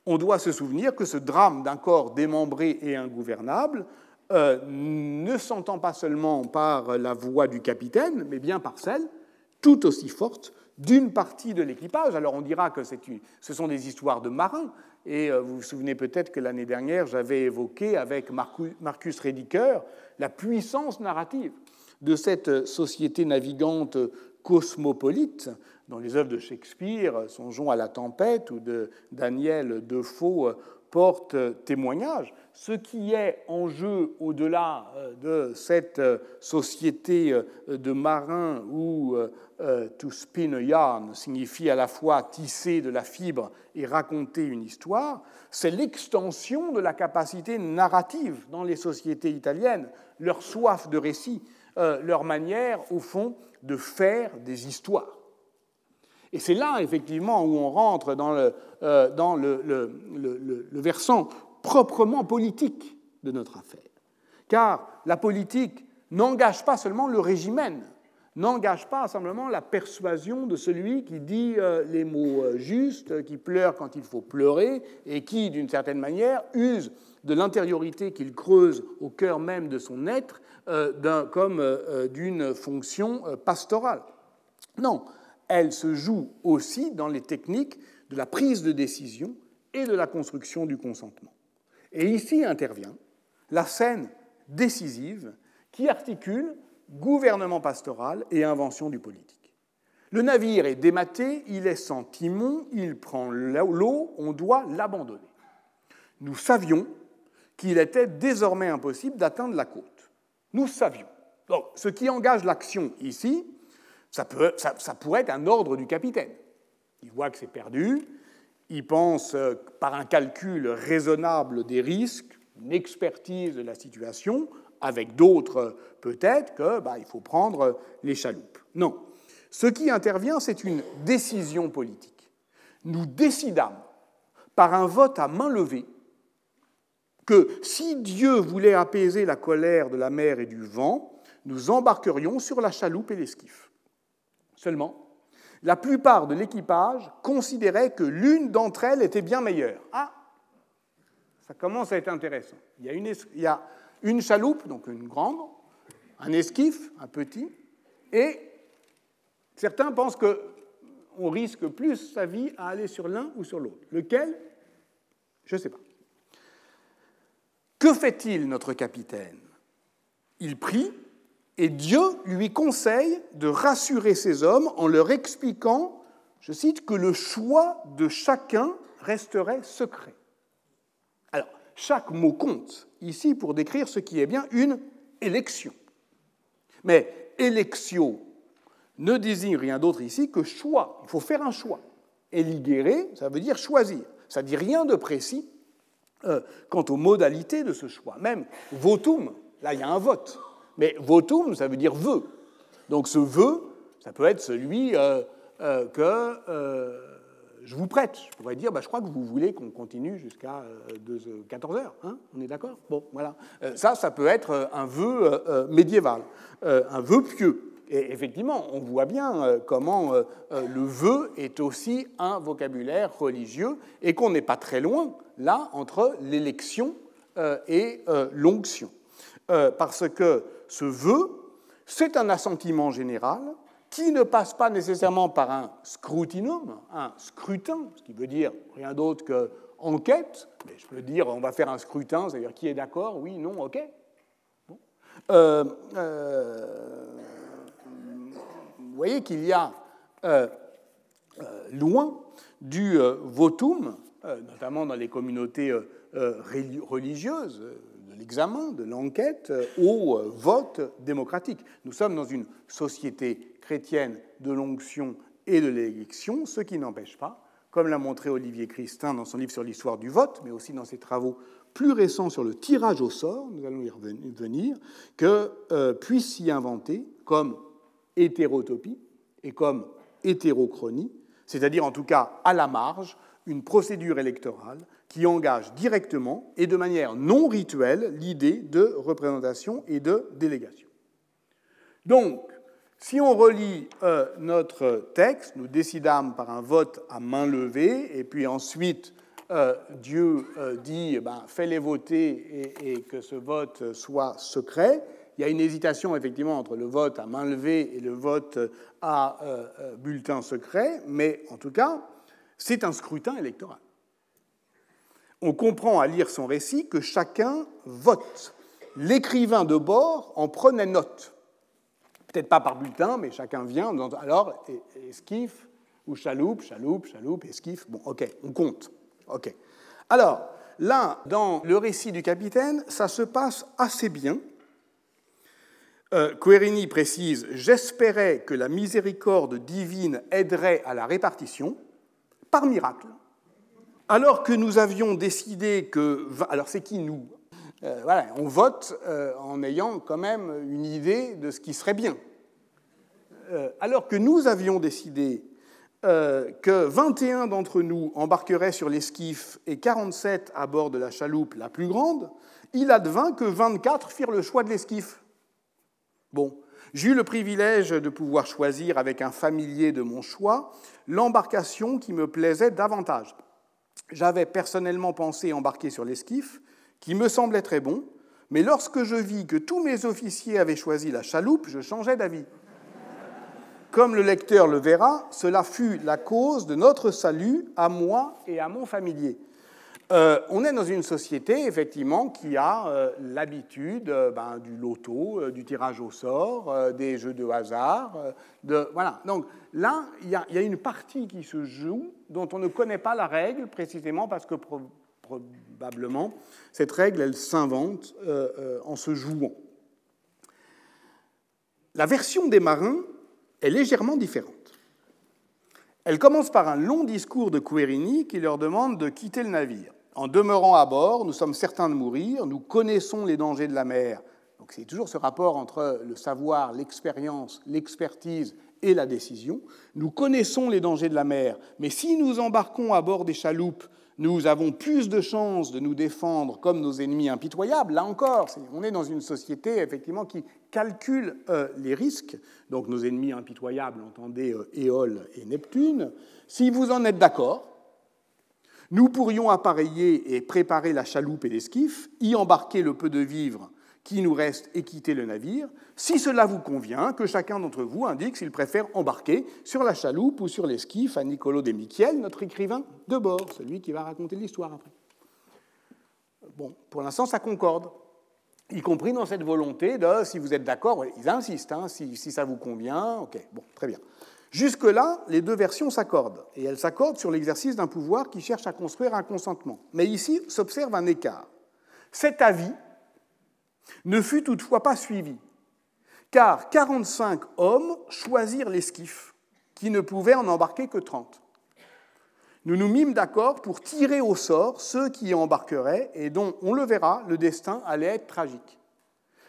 B: on doit se souvenir que ce drame d'un corps démembré et ingouvernable euh, ne s'entend pas seulement par la voix du capitaine, mais bien par celle, tout aussi forte, d'une partie de l'équipage. Alors on dira que ce sont des histoires de marins, et euh, vous vous souvenez peut-être que l'année dernière, j'avais évoqué avec Marcus Rediker la puissance narrative de cette société navigante cosmopolite. Dans les œuvres de Shakespeare, songeons à La Tempête ou de Daniel Defoe, porte témoignage. Ce qui est en jeu au-delà euh, de cette euh, société de marins où euh, to spin a yarn signifie à la fois tisser de la fibre et raconter une histoire, c'est l'extension de la capacité narrative dans les sociétés italiennes, leur soif de récit, euh, leur manière, au fond, de faire des histoires. Et c'est là, effectivement, où on rentre dans le, euh, dans le, versant proprement politique de notre affaire. Car la politique n'engage pas seulement le régimen, n'engage pas simplement la persuasion de celui qui dit euh, les mots euh, justes, qui pleure quand il faut pleurer, et qui, d'une certaine manière, use de l'intériorité qu'il creuse au cœur même de son être comme d'une fonction pastorale. Non, elle se joue aussi dans les techniques de la prise de décision et de la construction du consentement. Et ici intervient la scène décisive qui articule gouvernement pastoral et invention du politique. Le navire est dématé, il est sans timon, il prend l'eau, on doit l'abandonner. Nous savions qu'il était désormais impossible d'atteindre la côte. Nous savions. Donc, ce qui engage l'action ici, ça, pourrait être un ordre du capitaine. Il voit que c'est perdu, il pense euh, par un calcul raisonnable des risques, une expertise de la situation, avec d'autres peut-être qu'il bah, faut prendre les chaloupes. Non. Ce qui intervient, c'est une décision politique. Nous décidâmes, par un vote à main levée, que si Dieu voulait apaiser la colère de la mer et du vent, nous embarquerions sur la chaloupe et l'esquif. Seulement, la plupart de l'équipage considérait que l'une d'entre elles était bien meilleure. Ah, ça commence à être intéressant. Il y a, une, il y a une chaloupe, donc une grande, un esquif, un petit, et certains pensent qu'on risque plus sa vie à aller sur l'un ou sur l'autre. Lequel? Je ne sais pas. Que fait-il, notre capitaine? Il prie et Dieu lui conseille de rassurer ses hommes en leur expliquant, je cite, que le choix de chacun resterait secret. Alors, chaque mot compte ici pour décrire ce qui est bien une élection. Mais élection ne désigne rien d'autre ici que choix. Il faut faire un choix. Eligere, ça veut dire choisir. Ça ne dit rien de précis euh, quant aux modalités de ce choix. Même votum, là il y a un vote. Mais votum, ça veut dire vœu. Donc ce vœu, ça peut être celui euh, euh, que je vous prête. Je pourrais dire, bah, je crois que vous voulez qu'on continue jusqu'à 14 euh, heures. Hein on est d'accord? Bon, voilà. Euh, ça, ça peut être euh, un vœu médiéval, un vœu pieux. Et effectivement, on voit bien comment le vœu est aussi un vocabulaire religieux et qu'on n'est pas très loin, là, entre l'élection et l'onction. Parce que ce vœu, c'est un assentiment général qui ne passe pas nécessairement par un scrutinum, un scrutin, ce qui veut dire rien d'autre que enquête, mais je peux dire on va faire un scrutin, c'est-à-dire qui est d'accord, oui, non, ok. Euh, euh, vous voyez qu'il y a euh, loin du votum, notamment dans les communautés religieuses, l'examen, de l'enquête, au vote démocratique. Nous sommes dans une société chrétienne de l'onction et de l'élection, ce qui n'empêche pas, comme l'a montré Olivier Christin dans son livre sur l'histoire du vote, mais aussi dans ses travaux plus récents sur le tirage au sort, nous allons y revenir, que euh, puisse s'y inventer, comme hétérotopie et comme hétérochronie, c'est-à-dire en tout cas à la marge, une procédure électorale qui engage directement et de manière non rituelle l'idée de représentation et de délégation. Donc, si on relit euh, notre texte, nous décidâmes par un vote à main levée, et puis ensuite euh, Dieu euh, dit eh ben, fais-les voter et, et, que ce vote soit secret. Il y a une hésitation effectivement entre le vote à main levée et le vote à bulletin secret, mais en tout cas, c'est un scrutin électoral. On comprend à lire son récit que chacun vote. L'écrivain de bord en prenait note peut-être pas par bulletin, mais chacun vient. Alors, esquif ou chaloupe, chaloupe, chaloupe, esquif. Bon, ok, on compte. Ok. Alors, là, dans le récit du capitaine, ça se passe assez bien. Euh, Querini précise J'espérais que la miséricorde divine aiderait à la répartition, par miracle. Alors que nous avions décidé que. Alors, c'est qui nous? Euh, voilà, on vote euh, en ayant quand même une idée de ce qui serait bien. Euh, alors que nous avions décidé que 21 d'entre nous embarqueraient sur l'esquif et 47 à bord de la chaloupe la plus grande, il advint que 24 firent le choix de l'esquif. Bon, j'ai eu le privilège de pouvoir choisir avec un familier de mon choix l'embarcation qui me plaisait davantage. J'avais personnellement pensé embarquer sur l'esquif, qui me semblait très bon, mais lorsque je vis que tous mes officiers avaient choisi la chaloupe, je changeai d'avis. Comme le lecteur le verra, cela fut la cause de notre salut à moi et à mon familier. Euh, on est dans une société, effectivement, qui a euh, l'habitude euh, ben, du loto, du tirage au sort, des jeux de hasard. de, voilà. Donc là, il y, a une partie qui se joue dont on ne connaît pas la règle, précisément parce que probablement, cette règle, elle s'invente en se jouant. La version des marins est légèrement différente. Elle commence par un long discours de Querini qui leur demande de quitter le navire. En demeurant à bord, nous sommes certains de mourir, nous connaissons les dangers de la mer. Donc c'est toujours ce rapport entre le savoir, l'expérience, l'expertise et la décision. Nous connaissons les dangers de la mer, mais si nous embarquons à bord des chaloupes nous avons plus de chances de nous défendre comme nos ennemis impitoyables. Là encore, on est dans une société effectivement qui calcule euh, les risques. Donc nos ennemis impitoyables, entendez euh, Éole et Neptune. Si vous en êtes d'accord, nous pourrions appareiller et préparer la chaloupe et l'esquif, y embarquer le peu de vivres qui nous reste et quitter le navire, si cela vous convient, que chacun d'entre vous indique s'il préfère embarquer sur la chaloupe ou sur l'esquif à Nicolo de Michiel, notre écrivain de bord, celui qui va raconter l'histoire après. Bon, pour l'instant, ça concorde, y compris dans cette volonté de, si vous êtes d'accord, ils insistent, hein, si ça vous convient, ok, bon, très bien. Jusque-là, les deux versions s'accordent, et elles s'accordent sur l'exercice d'un pouvoir qui cherche à construire un consentement. Mais ici s'observe un écart. Cet avis ne fut toutefois pas suivi, car 45 hommes choisirent l'esquif, qui ne pouvait en embarquer que 30. Nous nous mîmes d'accord pour tirer au sort ceux qui y embarqueraient et dont, on le verra, le destin allait être tragique.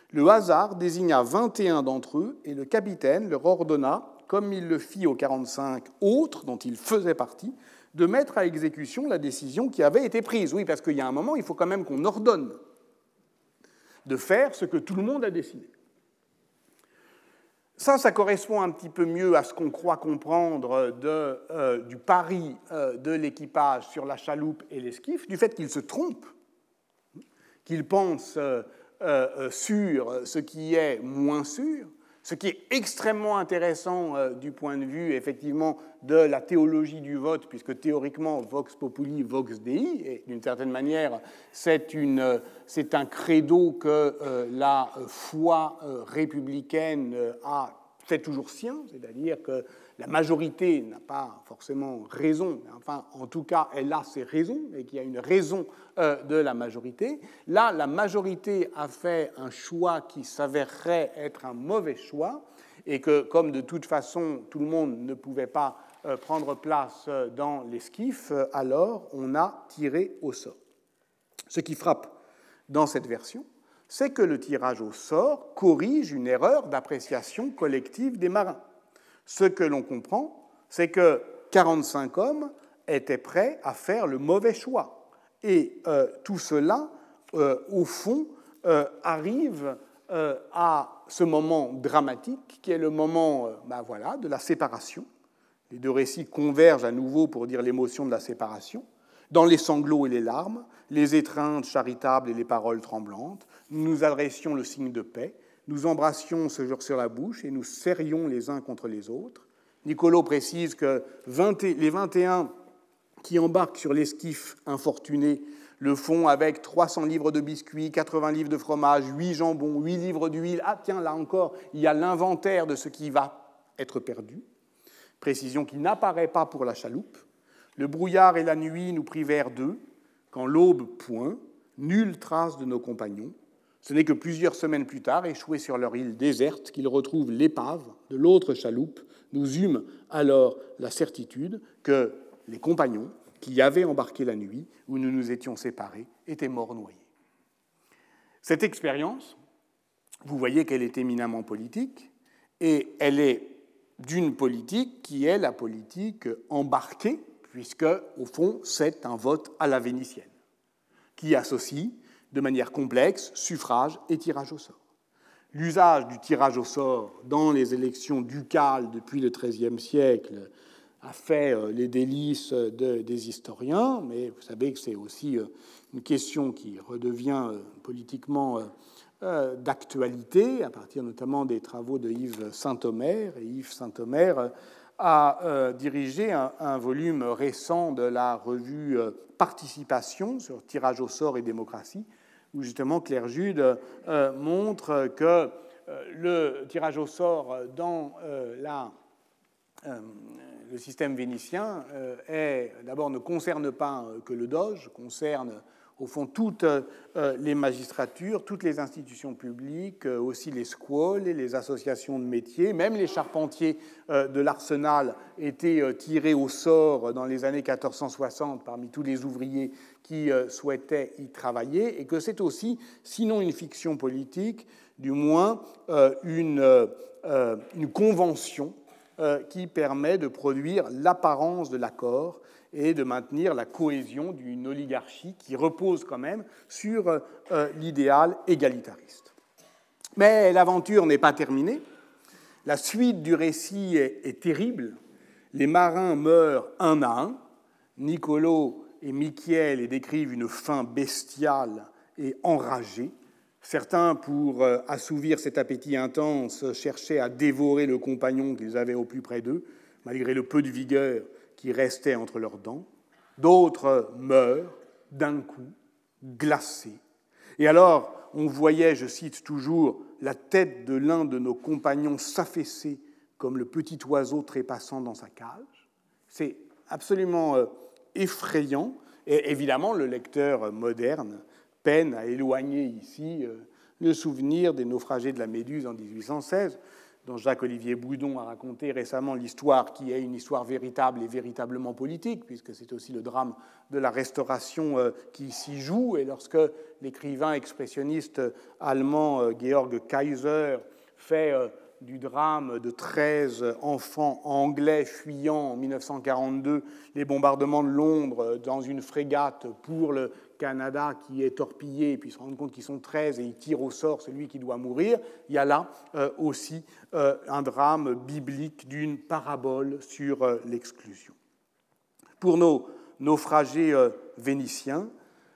B: Le hasard désigna 21 d'entre eux et le capitaine leur ordonna, comme il le fit aux 45 autres dont il faisait partie, de mettre à exécution la décision qui avait été prise. Oui, parce qu'il y a un moment, il faut quand même qu'on ordonne de faire ce que tout le monde a décidé. Ça, ça correspond un petit peu mieux à ce qu'on croit comprendre euh, du pari euh, de l'équipage sur la chaloupe et l'esquif, du fait qu'il se trompe, qu'il pense euh, sur ce qui est moins sûr, ce qui est extrêmement intéressant euh, du point de vue, effectivement, de la théologie du vote, puisque théoriquement, vox populi, vox dei, et d'une certaine manière, c'est, c'est un credo que euh, la foi euh, républicaine a fait toujours sien, c'est-à-dire que la majorité n'a pas forcément raison, enfin, en tout cas, elle a ses raisons, et qu'il y a une raison euh, de la majorité. Là, la majorité a fait un choix qui s'avérerait être un mauvais choix, et que, comme de toute façon, tout le monde ne pouvait pas euh, prendre place euh, dans l'esquif, alors on a tiré au sort. Ce qui frappe dans cette version, c'est que le tirage au sort corrige une erreur d'appréciation collective des marins. Ce que l'on comprend, c'est que 45 hommes étaient prêts à faire le mauvais choix. Et euh, tout cela, euh, au fond, euh, arrive à ce moment dramatique qui est le moment ben voilà, de la séparation. Les deux récits convergent à nouveau pour dire l'émotion de la séparation. Dans les sanglots et les larmes, les étreintes charitables et les paroles tremblantes, nous nous adressions le signe de paix, nous embrassions ce jour sur la bouche et nous serrions les uns contre les autres. Nicolo précise que les 21 qui embarquent sur l'esquif infortuné le font avec 300 livres de biscuits, 80 livres de fromage, 8 jambons, 8 livres d'huile. Ah tiens, là encore, il y a l'inventaire de ce qui va être perdu. Précision qui n'apparaît pas pour la chaloupe. Le brouillard et la nuit nous privèrent d'eux. Quand l'aube point, nulle trace de nos compagnons. Ce n'est que plusieurs semaines plus tard, échoués sur leur île déserte, qu'ils retrouvent l'épave de l'autre chaloupe. Nous eûmes alors la certitude que les compagnons qui avaient embarqué la nuit, où nous nous étions séparés, étaient morts noyés. Cette expérience, vous voyez qu'elle est éminemment politique, et elle est d'une politique qui est la politique embarquée, puisque, au fond, c'est un vote à la vénitienne, qui associe de manière complexe suffrage et tirage au sort. L'usage du tirage au sort dans les élections ducales depuis le XIIIe siècle a fait euh, les délices des historiens, mais vous savez que c'est aussi euh, une question qui redevient euh, politiquement d'actualité, à partir notamment des travaux de Yves Saint-Omer. Et Yves Saint-Omer a dirigé un, volume récent de la revue Participation sur tirage au sort et démocratie, où justement Claire Jude montre que le tirage au sort dans la le système vénitien euh, est, d'abord ne concerne pas euh, que le Doge, concerne au fond toutes euh, les magistratures, toutes les institutions publiques, aussi les squales et les associations de métiers, même les charpentiers de l'arsenal étaient tirés au sort dans les années 1460 parmi tous les ouvriers qui souhaitaient y travailler, et que c'est aussi, sinon une fiction politique, du moins une, une convention euh, qui permet de produire l'apparence de l'accord et de maintenir la cohésion d'une oligarchie qui repose quand même sur euh, l'idéal égalitariste. Mais l'aventure n'est pas terminée. La suite du récit est, terrible. Les marins meurent un à un. Nicolo et Michiel décrivent une fin bestiale et enragée. Certains, pour euh, assouvir cet appétit intense, cherchaient à dévorer le compagnon qu'ils avaient au plus près d'eux, malgré le peu de vigueur qui restait entre leurs dents. D'autres meurent d'un coup, glacés. Et alors, on voyait, je cite toujours, la tête de l'un de nos compagnons s'affaisser comme le petit oiseau trépassant dans sa cage. C'est absolument euh, effrayant. Et évidemment, le lecteur moderne peine à éloigner ici euh, le souvenir des naufragés de la Méduse en 1816, dont Jacques-Olivier Boudon a raconté récemment l'histoire qui est une histoire véritable et véritablement politique, puisque c'est aussi le drame de la restauration euh, qui s'y joue. Et lorsque l'écrivain expressionniste allemand euh, Georg Kaiser fait du drame de 13 enfants anglais fuyant en 1942 les bombardements de Londres dans une frégate pour le Canada qui est torpillé et puis se rendre compte qu'ils sont 13 et ils tirent au sort celui qui doit mourir, il y a là euh, aussi euh, un drame biblique d'une parabole sur euh, l'exclusion. Pour nos naufragés vénitiens,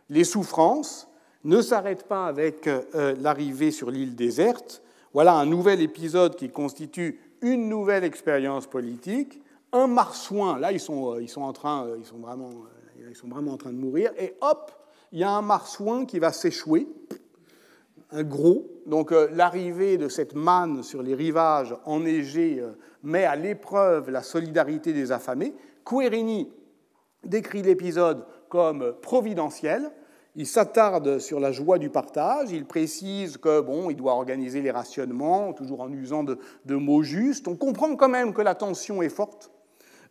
B: les souffrances ne s'arrêtent pas avec l'arrivée sur l'île déserte, voilà un nouvel épisode qui constitue une nouvelle expérience politique. Un marsouin, là ils sont, ils sont, en train, ils sont, vraiment, ils sont vraiment en train de mourir, et hop, il y a un marsouin qui va s'échouer, un gros. Donc l'arrivée de cette manne sur les rivages enneigés met à l'épreuve la solidarité des affamés. Querini décrit l'épisode comme providentiel, il s'attarde sur la joie du partage, il précise que bon, il doit organiser les rationnements, toujours en usant de, mots justes. On comprend quand même que la tension est forte,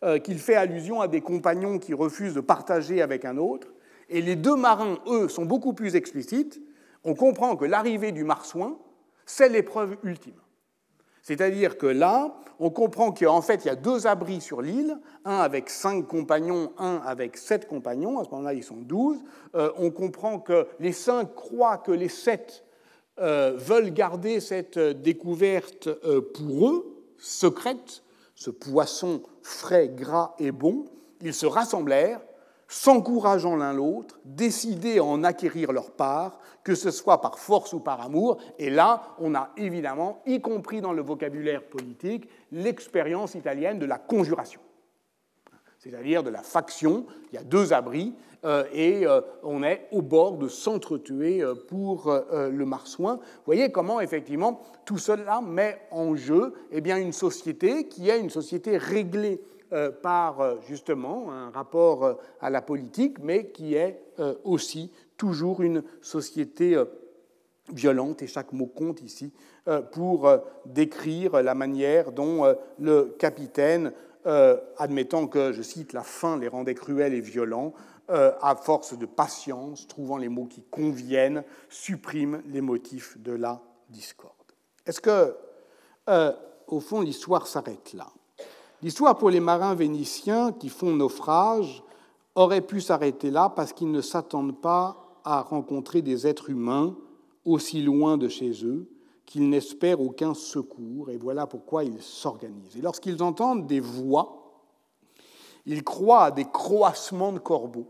B: euh, qu'il fait allusion à des compagnons qui refusent de partager avec un autre. Et les deux marins, eux, sont beaucoup plus explicites. on comprend que l'arrivée du marsouin, c'est l'épreuve ultime. C'est-à-dire que là, on comprend qu'en fait, il y a deux abris sur l'île, un avec cinq compagnons, un avec sept compagnons, à ce moment-là, ils sont douze. Euh, on comprend que les cinq croient que les sept euh, veulent garder cette découverte euh, pour eux, secrète, ce poisson frais, gras et bon. Ils se rassemblèrent, s'encourageant l'un l'autre, décidés à en acquérir leur part, que ce soit par force ou par amour. Et là, on a évidemment, y compris dans le vocabulaire politique, l'expérience italienne de la conjuration, c'est-à-dire de la faction. Il y a deux abris euh, et euh, on est au bord de s'entretuer euh, pour le marsouin. Vous voyez comment, effectivement, tout cela met en jeu eh bien, une société qui est une société réglée par justement un rapport à la politique, mais qui est aussi toujours une société euh, violente, et chaque mot compte ici, euh, pour euh, décrire la manière dont le capitaine, admettant que, je cite, la faim les rendait cruels et violents, à force de patience, trouvant les mots qui conviennent, supprime les motifs de la discorde. Est-ce que, au fond, l'histoire s'arrête là? L'histoire pour les marins vénitiens qui font naufrage aurait pu s'arrêter là parce qu'ils ne s'attendent pas à rencontrer des êtres humains aussi loin de chez eux qu'ils n'espèrent aucun secours, et voilà pourquoi ils s'organisent. Et lorsqu'ils entendent des voix, ils croient à des croissements de corbeaux.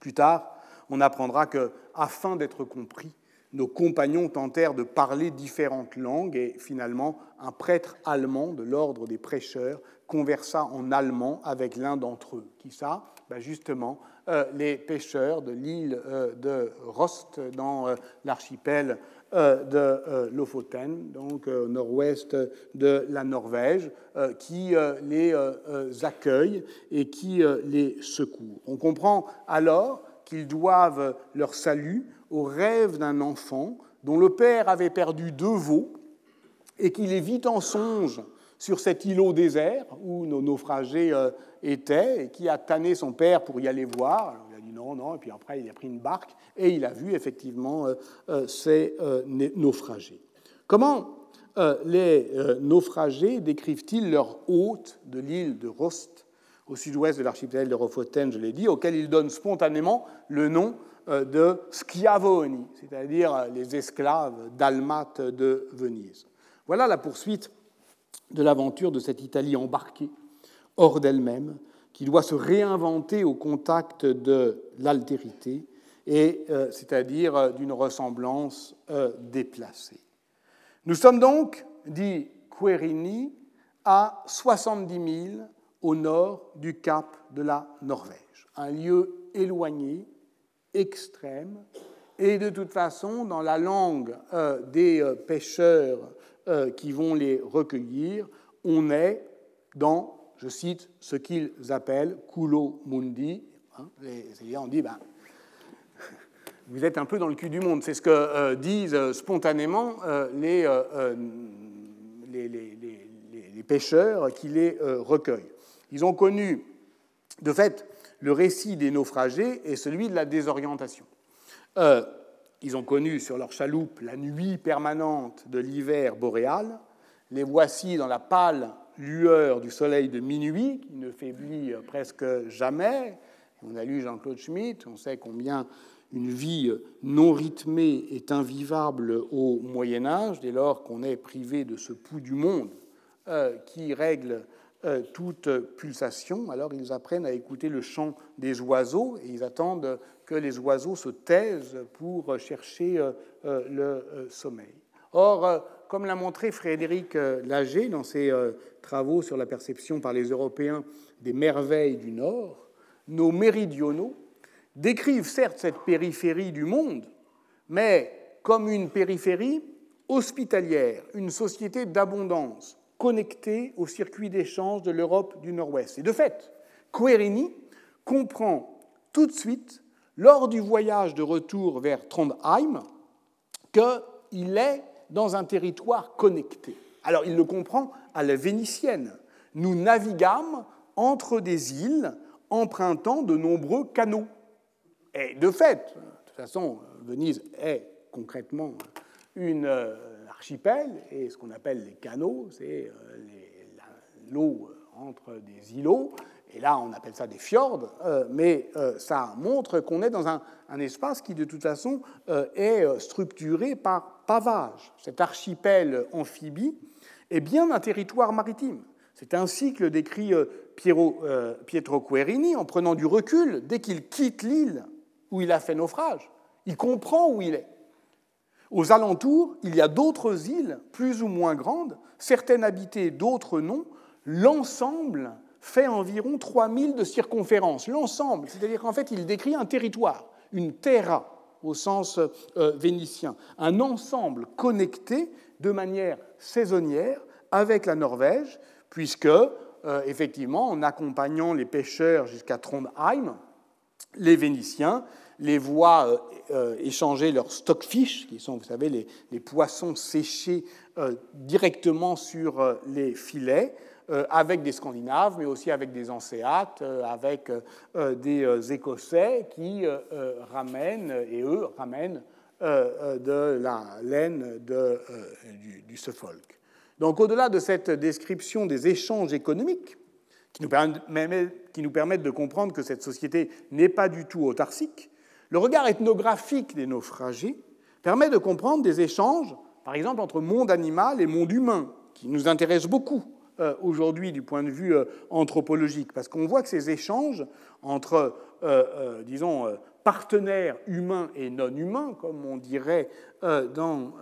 B: Plus tard, on apprendra que, afin d'être compris, nos compagnons tentèrent de parler différentes langues et finalement un prêtre allemand de l'ordre des prêcheurs conversa en allemand avec l'un d'entre eux. Qui ça ben Justement, euh, les pêcheurs de l'île euh, de Rost dans euh, l'archipel de Lofoten, donc au nord-ouest de la Norvège, qui les accueille et qui les secourt. On comprend alors qu'ils doivent leur salut au rêve d'un enfant dont le père avait perdu deux veaux et qu'il est vite en songe sur cet îlot désert où nos naufragés euh, étaient et qui a tanné son père pour y aller voir. il a dit non, non, et puis après il a pris une barque et il a vu effectivement euh, euh, ces naufragés. Comment les naufragés décrivent-ils leur hôte de l'île de Rost, au sud-ouest de l'archipel de Rofoten, je l'ai dit, auquel ils donnent spontanément le nom de Schiavoni, c'est-à-dire les esclaves dalmates de Venise. Voilà la poursuite de l'aventure de cette Italie embarquée, hors d'elle-même, qui doit se réinventer au contact de l'altérité, et euh, c'est-à-dire euh, d'une ressemblance euh, déplacée. Nous sommes donc, dit Querini, à 70 000 au nord du cap de la Norvège, un lieu éloigné, extrême, et de toute façon, dans la langue des pêcheurs euh, qui vont les recueillir, on est dans, je cite, ce qu'ils appellent kulo mundi. Hein, c'est-à-dire, on dit, ben, vous êtes un peu dans le cul du monde. C'est ce que euh, disent euh, spontanément les, les, pêcheurs qui les recueillent. Ils ont connu, de fait, le récit des naufragés et celui de la désorientation. Ils ont connu sur leur chaloupe la nuit permanente de l'hiver boréal. Les voici dans la pâle lueur du soleil de minuit, qui ne faiblit presque jamais. On a lu Jean-Claude Schmitt, on sait combien une vie non rythmée est invivable au Moyen Âge, dès lors qu'on est privé de ce pouls du monde euh, qui règle euh, toute pulsation. Alors ils apprennent à écouter le chant des oiseaux et ils attendent que les oiseaux se taisent pour chercher euh, euh, le sommeil. Or, comme l'a montré Frédéric Lager dans ses travaux sur la perception par les Européens des merveilles du Nord, nos méridionaux décrivent certes cette périphérie du monde, mais comme une périphérie hospitalière, une société d'abondance, connectée au circuit d'échange de l'Europe du Nord-Ouest. Et de fait, Querini comprend tout de suite, lors du voyage de retour vers Trondheim, qu'il est dans un territoire connecté. Alors il le comprend à la vénitienne. Nous naviguâmes entre des îles empruntant de nombreux canaux. Et de fait, de toute façon, Venise est concrètement une archipel, et ce qu'on appelle les canaux, c'est l'eau entre des îlots, et là on appelle ça des fjords, mais ça montre qu'on est dans un, espace qui de toute façon est structuré par pavage. Cet archipel amphibie est bien un territoire maritime. C'est ainsi que le décrit euh, euh, Pietro Querini en prenant du recul dès qu'il quitte l'île où il a fait naufrage. Il comprend où il est. Aux alentours, il y a d'autres îles plus ou moins grandes, certaines habitées, d'autres non. L'ensemble fait environ 3000 de circonférence. L'ensemble, c'est-à-dire qu'en fait, il décrit un territoire, une terra au sens euh, vénitien, un ensemble connecté de manière saisonnière avec la Norvège, puisque, euh, effectivement, en accompagnant les pêcheurs jusqu'à Trondheim, les Vénitiens les voient euh, euh, échanger leurs stockfish, qui sont, vous savez, les, poissons séchés directement sur les filets, avec des Scandinaves, mais aussi avec des Anséates, avec des Écossais qui ramènent, et eux ramènent de la laine de, du, du Suffolk. Donc au-delà de cette description des échanges économiques, qui nous, permettent, de comprendre que cette société n'est pas du tout autarcique, le regard ethnographique des naufragés permet de comprendre des échanges, par exemple, entre monde animal et monde humain, qui nous intéressent beaucoup euh, aujourd'hui du point de vue euh, anthropologique, parce qu'on voit que ces échanges entre, euh, disons, partenaires humains et non humains, comme on dirait dans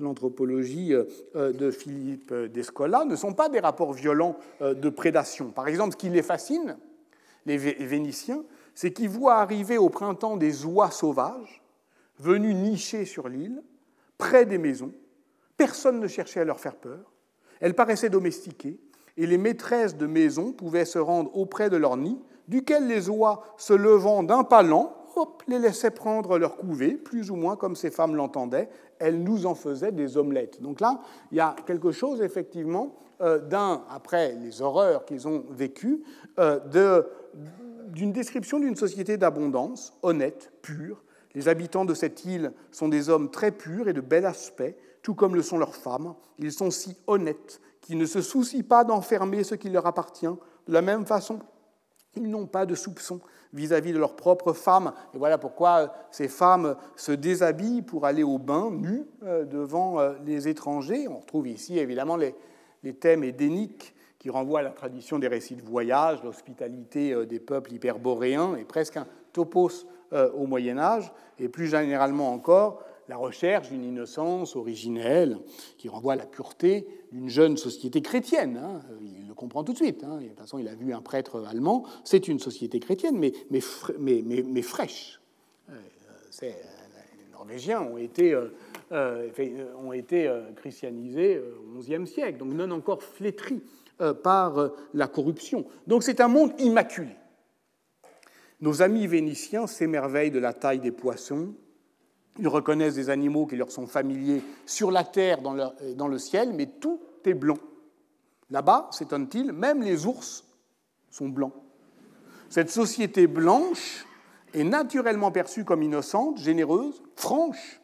B: l'anthropologie de Philippe Descola, ne sont pas des rapports violents de prédation. Par exemple, ce qui les fascine, les Vénitiens, c'est qu'ils voient arriver au printemps des oies sauvages, venus nicher sur l'île, près des maisons. Personne ne cherchait à leur faire peur. Elles paraissaient domestiquées, et les maîtresses de maison pouvaient se rendre auprès de leur nid, duquel les oies, se levant d'un pas lent, les laissait prendre leur couvée, plus ou moins comme ces femmes l'entendaient. Elles nous en faisaient des omelettes. Donc là, il y a quelque chose, effectivement, euh, d'un, après les horreurs qu'ils ont vécues, euh, d'une description d'une société d'abondance, honnête, pure. Les habitants de cette île sont des hommes très purs et de bel aspect, tout comme le sont leurs femmes. Ils sont si honnêtes qu'ils ne se soucient pas d'enfermer ce qui leur appartient. De la même façon, ils n'ont pas de soupçons vis-à-vis de leurs propres femmes. Et voilà pourquoi ces femmes se déshabillent pour aller au bain nues euh, devant euh, les étrangers. On retrouve ici évidemment les, thèmes édéniques qui renvoient à la tradition des récits de voyage, l'hospitalité euh, des peuples hyperboréens et presque un topos au Moyen Âge, et plus généralement encore la recherche d'une innocence originelle qui renvoie à la pureté d'une jeune société chrétienne. Hein. Il le comprend tout de suite. Hein. De toute façon, il a vu un prêtre allemand. C'est une société chrétienne, mais, mais, mais, mais fraîche. Euh, euh, les Norvégiens ont été, euh, ont été christianisés au XIe siècle, donc non encore flétris par la corruption. Donc c'est un monde immaculé. Nos amis vénitiens s'émerveillent de la taille des poissons, ils reconnaissent des animaux qui leur sont familiers sur la terre, dans, dans le ciel, mais tout est blanc. Là-bas, s'étonne-t-il, même les ours sont blancs. Cette société blanche est naturellement perçue comme innocente, généreuse, franche,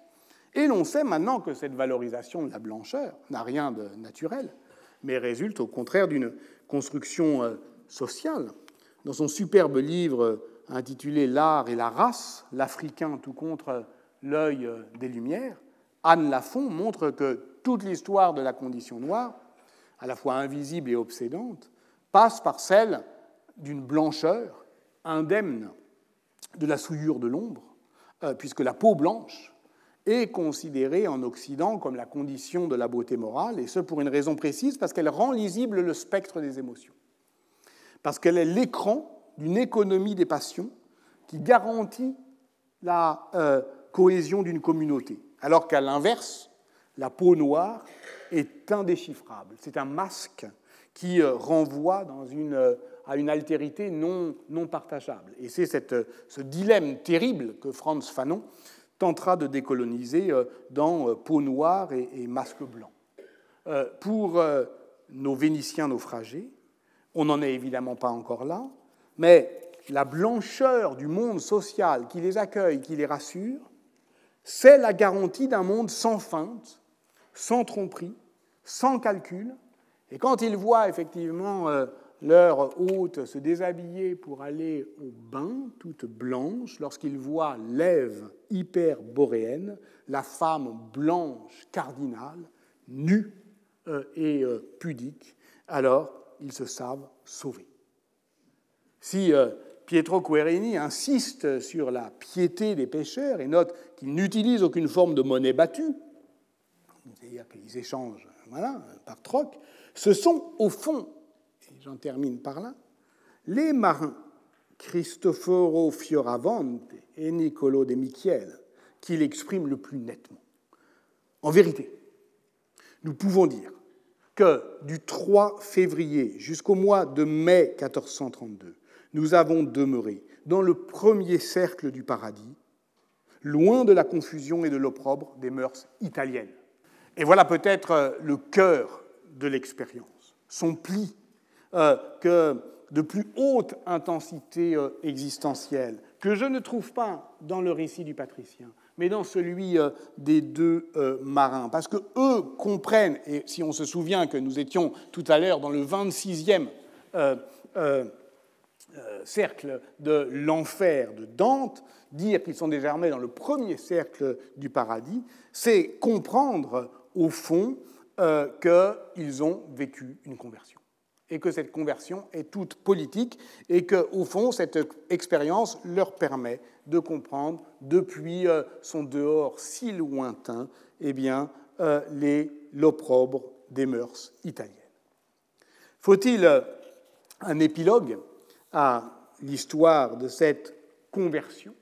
B: et l'on sait maintenant que cette valorisation de la blancheur n'a rien de naturel, mais résulte au contraire d'une construction euh, sociale. Dans son superbe livre intitulé L'art et la race, l'Africain tout contre l'œil euh, des Lumières, Anne Lafont montre que toute l'histoire de la condition noire, à la fois invisible et obsédante, passe par celle d'une blancheur indemne de la souillure de l'ombre, euh, puisque la peau blanche est considérée en Occident comme la condition de la beauté morale, et ce pour une raison précise, parce qu'elle rend lisible le spectre des émotions, parce qu'elle est l'écran d'une économie des passions qui garantit la euh, cohésion d'une communauté, alors qu'à l'inverse, la peau noire est indéchiffrable. C'est un masque qui euh, renvoie dans une, euh, à une altérité non, non partageable. Et c'est ce dilemme terrible que Franz Fanon tentera de décoloniser dans Peau noire et, Masque blanc. Pour nos Vénitiens naufragés, on n'en est évidemment pas encore là, mais la blancheur du monde social qui les accueille, qui les rassure, c'est la garantie d'un monde sans feinte, sans tromperie, sans calcul. Et quand ils voient effectivement euh, leur hôte se déshabiller pour aller au bain, toute blanche, lorsqu'ils voient l'Ève hyperboréenne, la femme blanche cardinale, nue euh, et euh, pudique, alors ils se savent sauvés. Si Pietro Querini insiste sur la piété des pêcheurs et note qu'ils n'utilisent aucune forme de monnaie battue, c'est-à-dire qu'ils échangent voilà, par troc. Ce sont au fond, j'en termine par là, les marins Cristoforo Fioravante et Niccolo de Michiel qui l'expriment le plus nettement. En vérité, nous pouvons dire que du 3 février jusqu'au mois de mai 1432, nous avons demeuré dans le premier cercle du paradis, loin de la confusion et de l'opprobre des mœurs italiennes. Et voilà peut-être le cœur de l'expérience, son pli, que de plus haute intensité euh, existentielle, que je ne trouve pas dans le récit du patricien, mais dans celui des deux marins. Parce que eux comprennent, et si on se souvient que nous étions tout à l'heure dans le 26e euh, cercle de l'enfer de Dante, dire qu'ils sont désormais dans le premier cercle du paradis, c'est comprendre au fond euh, qu'ils ont vécu une conversion et que cette conversion est toute politique et que, au fond, cette expérience leur permet de comprendre, depuis euh, son dehors si lointain, eh bien, l'opprobre des mœurs italiennes. Faut-il un épilogue à l'histoire de cette conversion,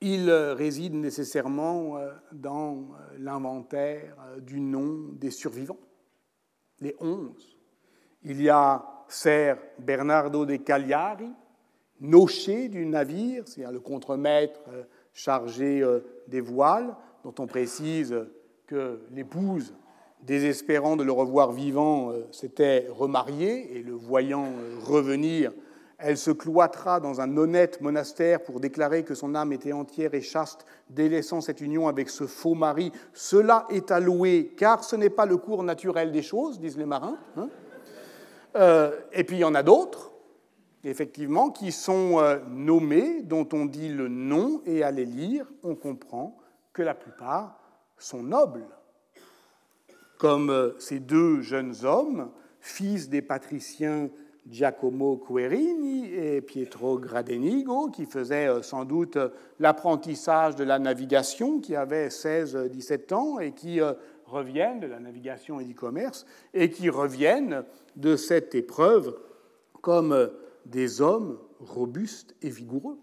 B: il réside nécessairement euh, dans euh, l'inventaire euh, du nom des survivants, les onze. Il y a Ser Bernardo de Cagliari, noché du navire, c'est-à-dire le contremaître chargé des voiles, dont on précise que l'épouse, désespérant de le revoir vivant, s'était remariée et le voyant revenir elle se cloîtra dans un honnête monastère pour déclarer que son âme était entière et chaste, délaissant cette union avec ce faux mari. Cela est à louer, car ce n'est pas le cours naturel des choses, disent les marins. Hein. Euh, et puis il y en a d'autres, effectivement, qui sont euh, nommés, dont on dit le nom, et à les lire, on comprend que la plupart sont nobles, comme euh, ces deux jeunes hommes, fils des patriciens Giacomo Querini et Pietro Gradenigo, qui faisaient sans doute l'apprentissage de la navigation, qui avaient 16-17 ans et qui reviennent de la navigation et du commerce, et qui reviennent de cette épreuve comme des hommes robustes et vigoureux.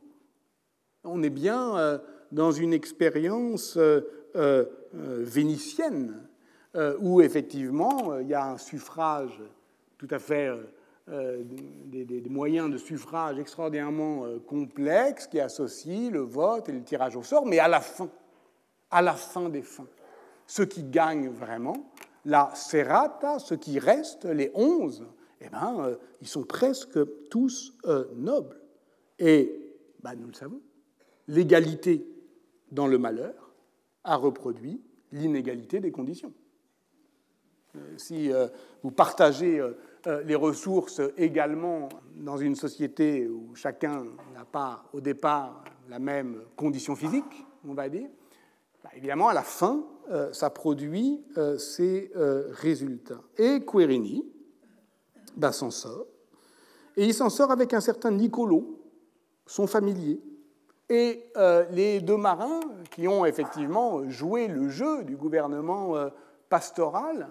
B: On est bien dans une expérience vénitienne, où effectivement il y a un suffrage tout à fait euh, des, moyens de suffrage extraordinairement euh, complexes qui associent le vote et le tirage au sort, mais à la fin, à la fin des fins, ceux qui gagnent vraiment, la serrata, ceux qui restent, les onze, eh ben, euh, ils sont presque tous nobles. Et ben, nous le savons, l'égalité dans le malheur a reproduit l'inégalité des conditions. Si vous partagez euh, les ressources également dans une société où chacun n'a pas au départ la même condition physique, on va dire, bah, évidemment, à la fin, euh, ça produit euh, ces résultats. Et Querini bah, s'en sort, et il s'en sort avec un certain Nicolo, son familier, et les deux marins qui ont effectivement joué le jeu du gouvernement pastoral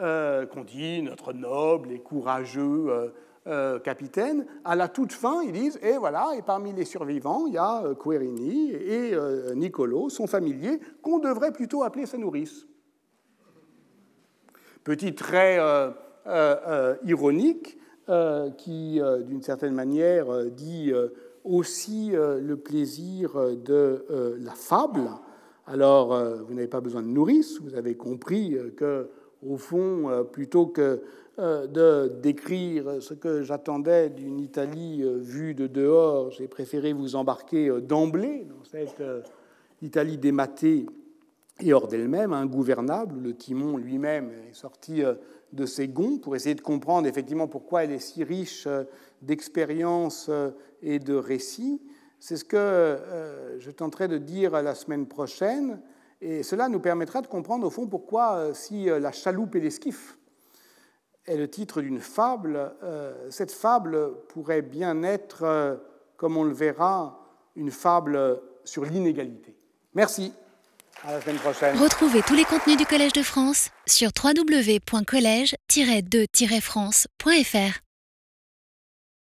B: euh, qu'on dit notre noble et courageux euh, euh, capitaine, à la toute fin, ils disent, et voilà, et parmi les survivants, il y a Querini et Nicolo, son familier, qu'on devrait plutôt appeler sa nourrice. Petit trait ironique qui, d'une certaine manière, dit aussi le plaisir de la fable. Alors, vous n'avez pas besoin de nourrice, vous avez compris que au fond, euh, plutôt que euh, de décrire ce que j'attendais d'une Italie euh, vue de dehors, j'ai préféré vous embarquer d'emblée dans cette Italie dématée et hors d'elle-même, ingouvernable. Le timon lui-même est sorti de ses gonds pour essayer de comprendre effectivement pourquoi elle est si riche d'expériences et de récits. C'est ce que je tenterai de dire la semaine prochaine. Et cela nous permettra de comprendre au fond pourquoi, si la chaloupe et l'esquif est le titre d'une fable, cette fable pourrait bien être, comme on le verra, une fable sur l'inégalité. Merci. À la semaine prochaine.
A: Retrouvez tous les contenus du Collège de France sur www.colège-2-france.fr.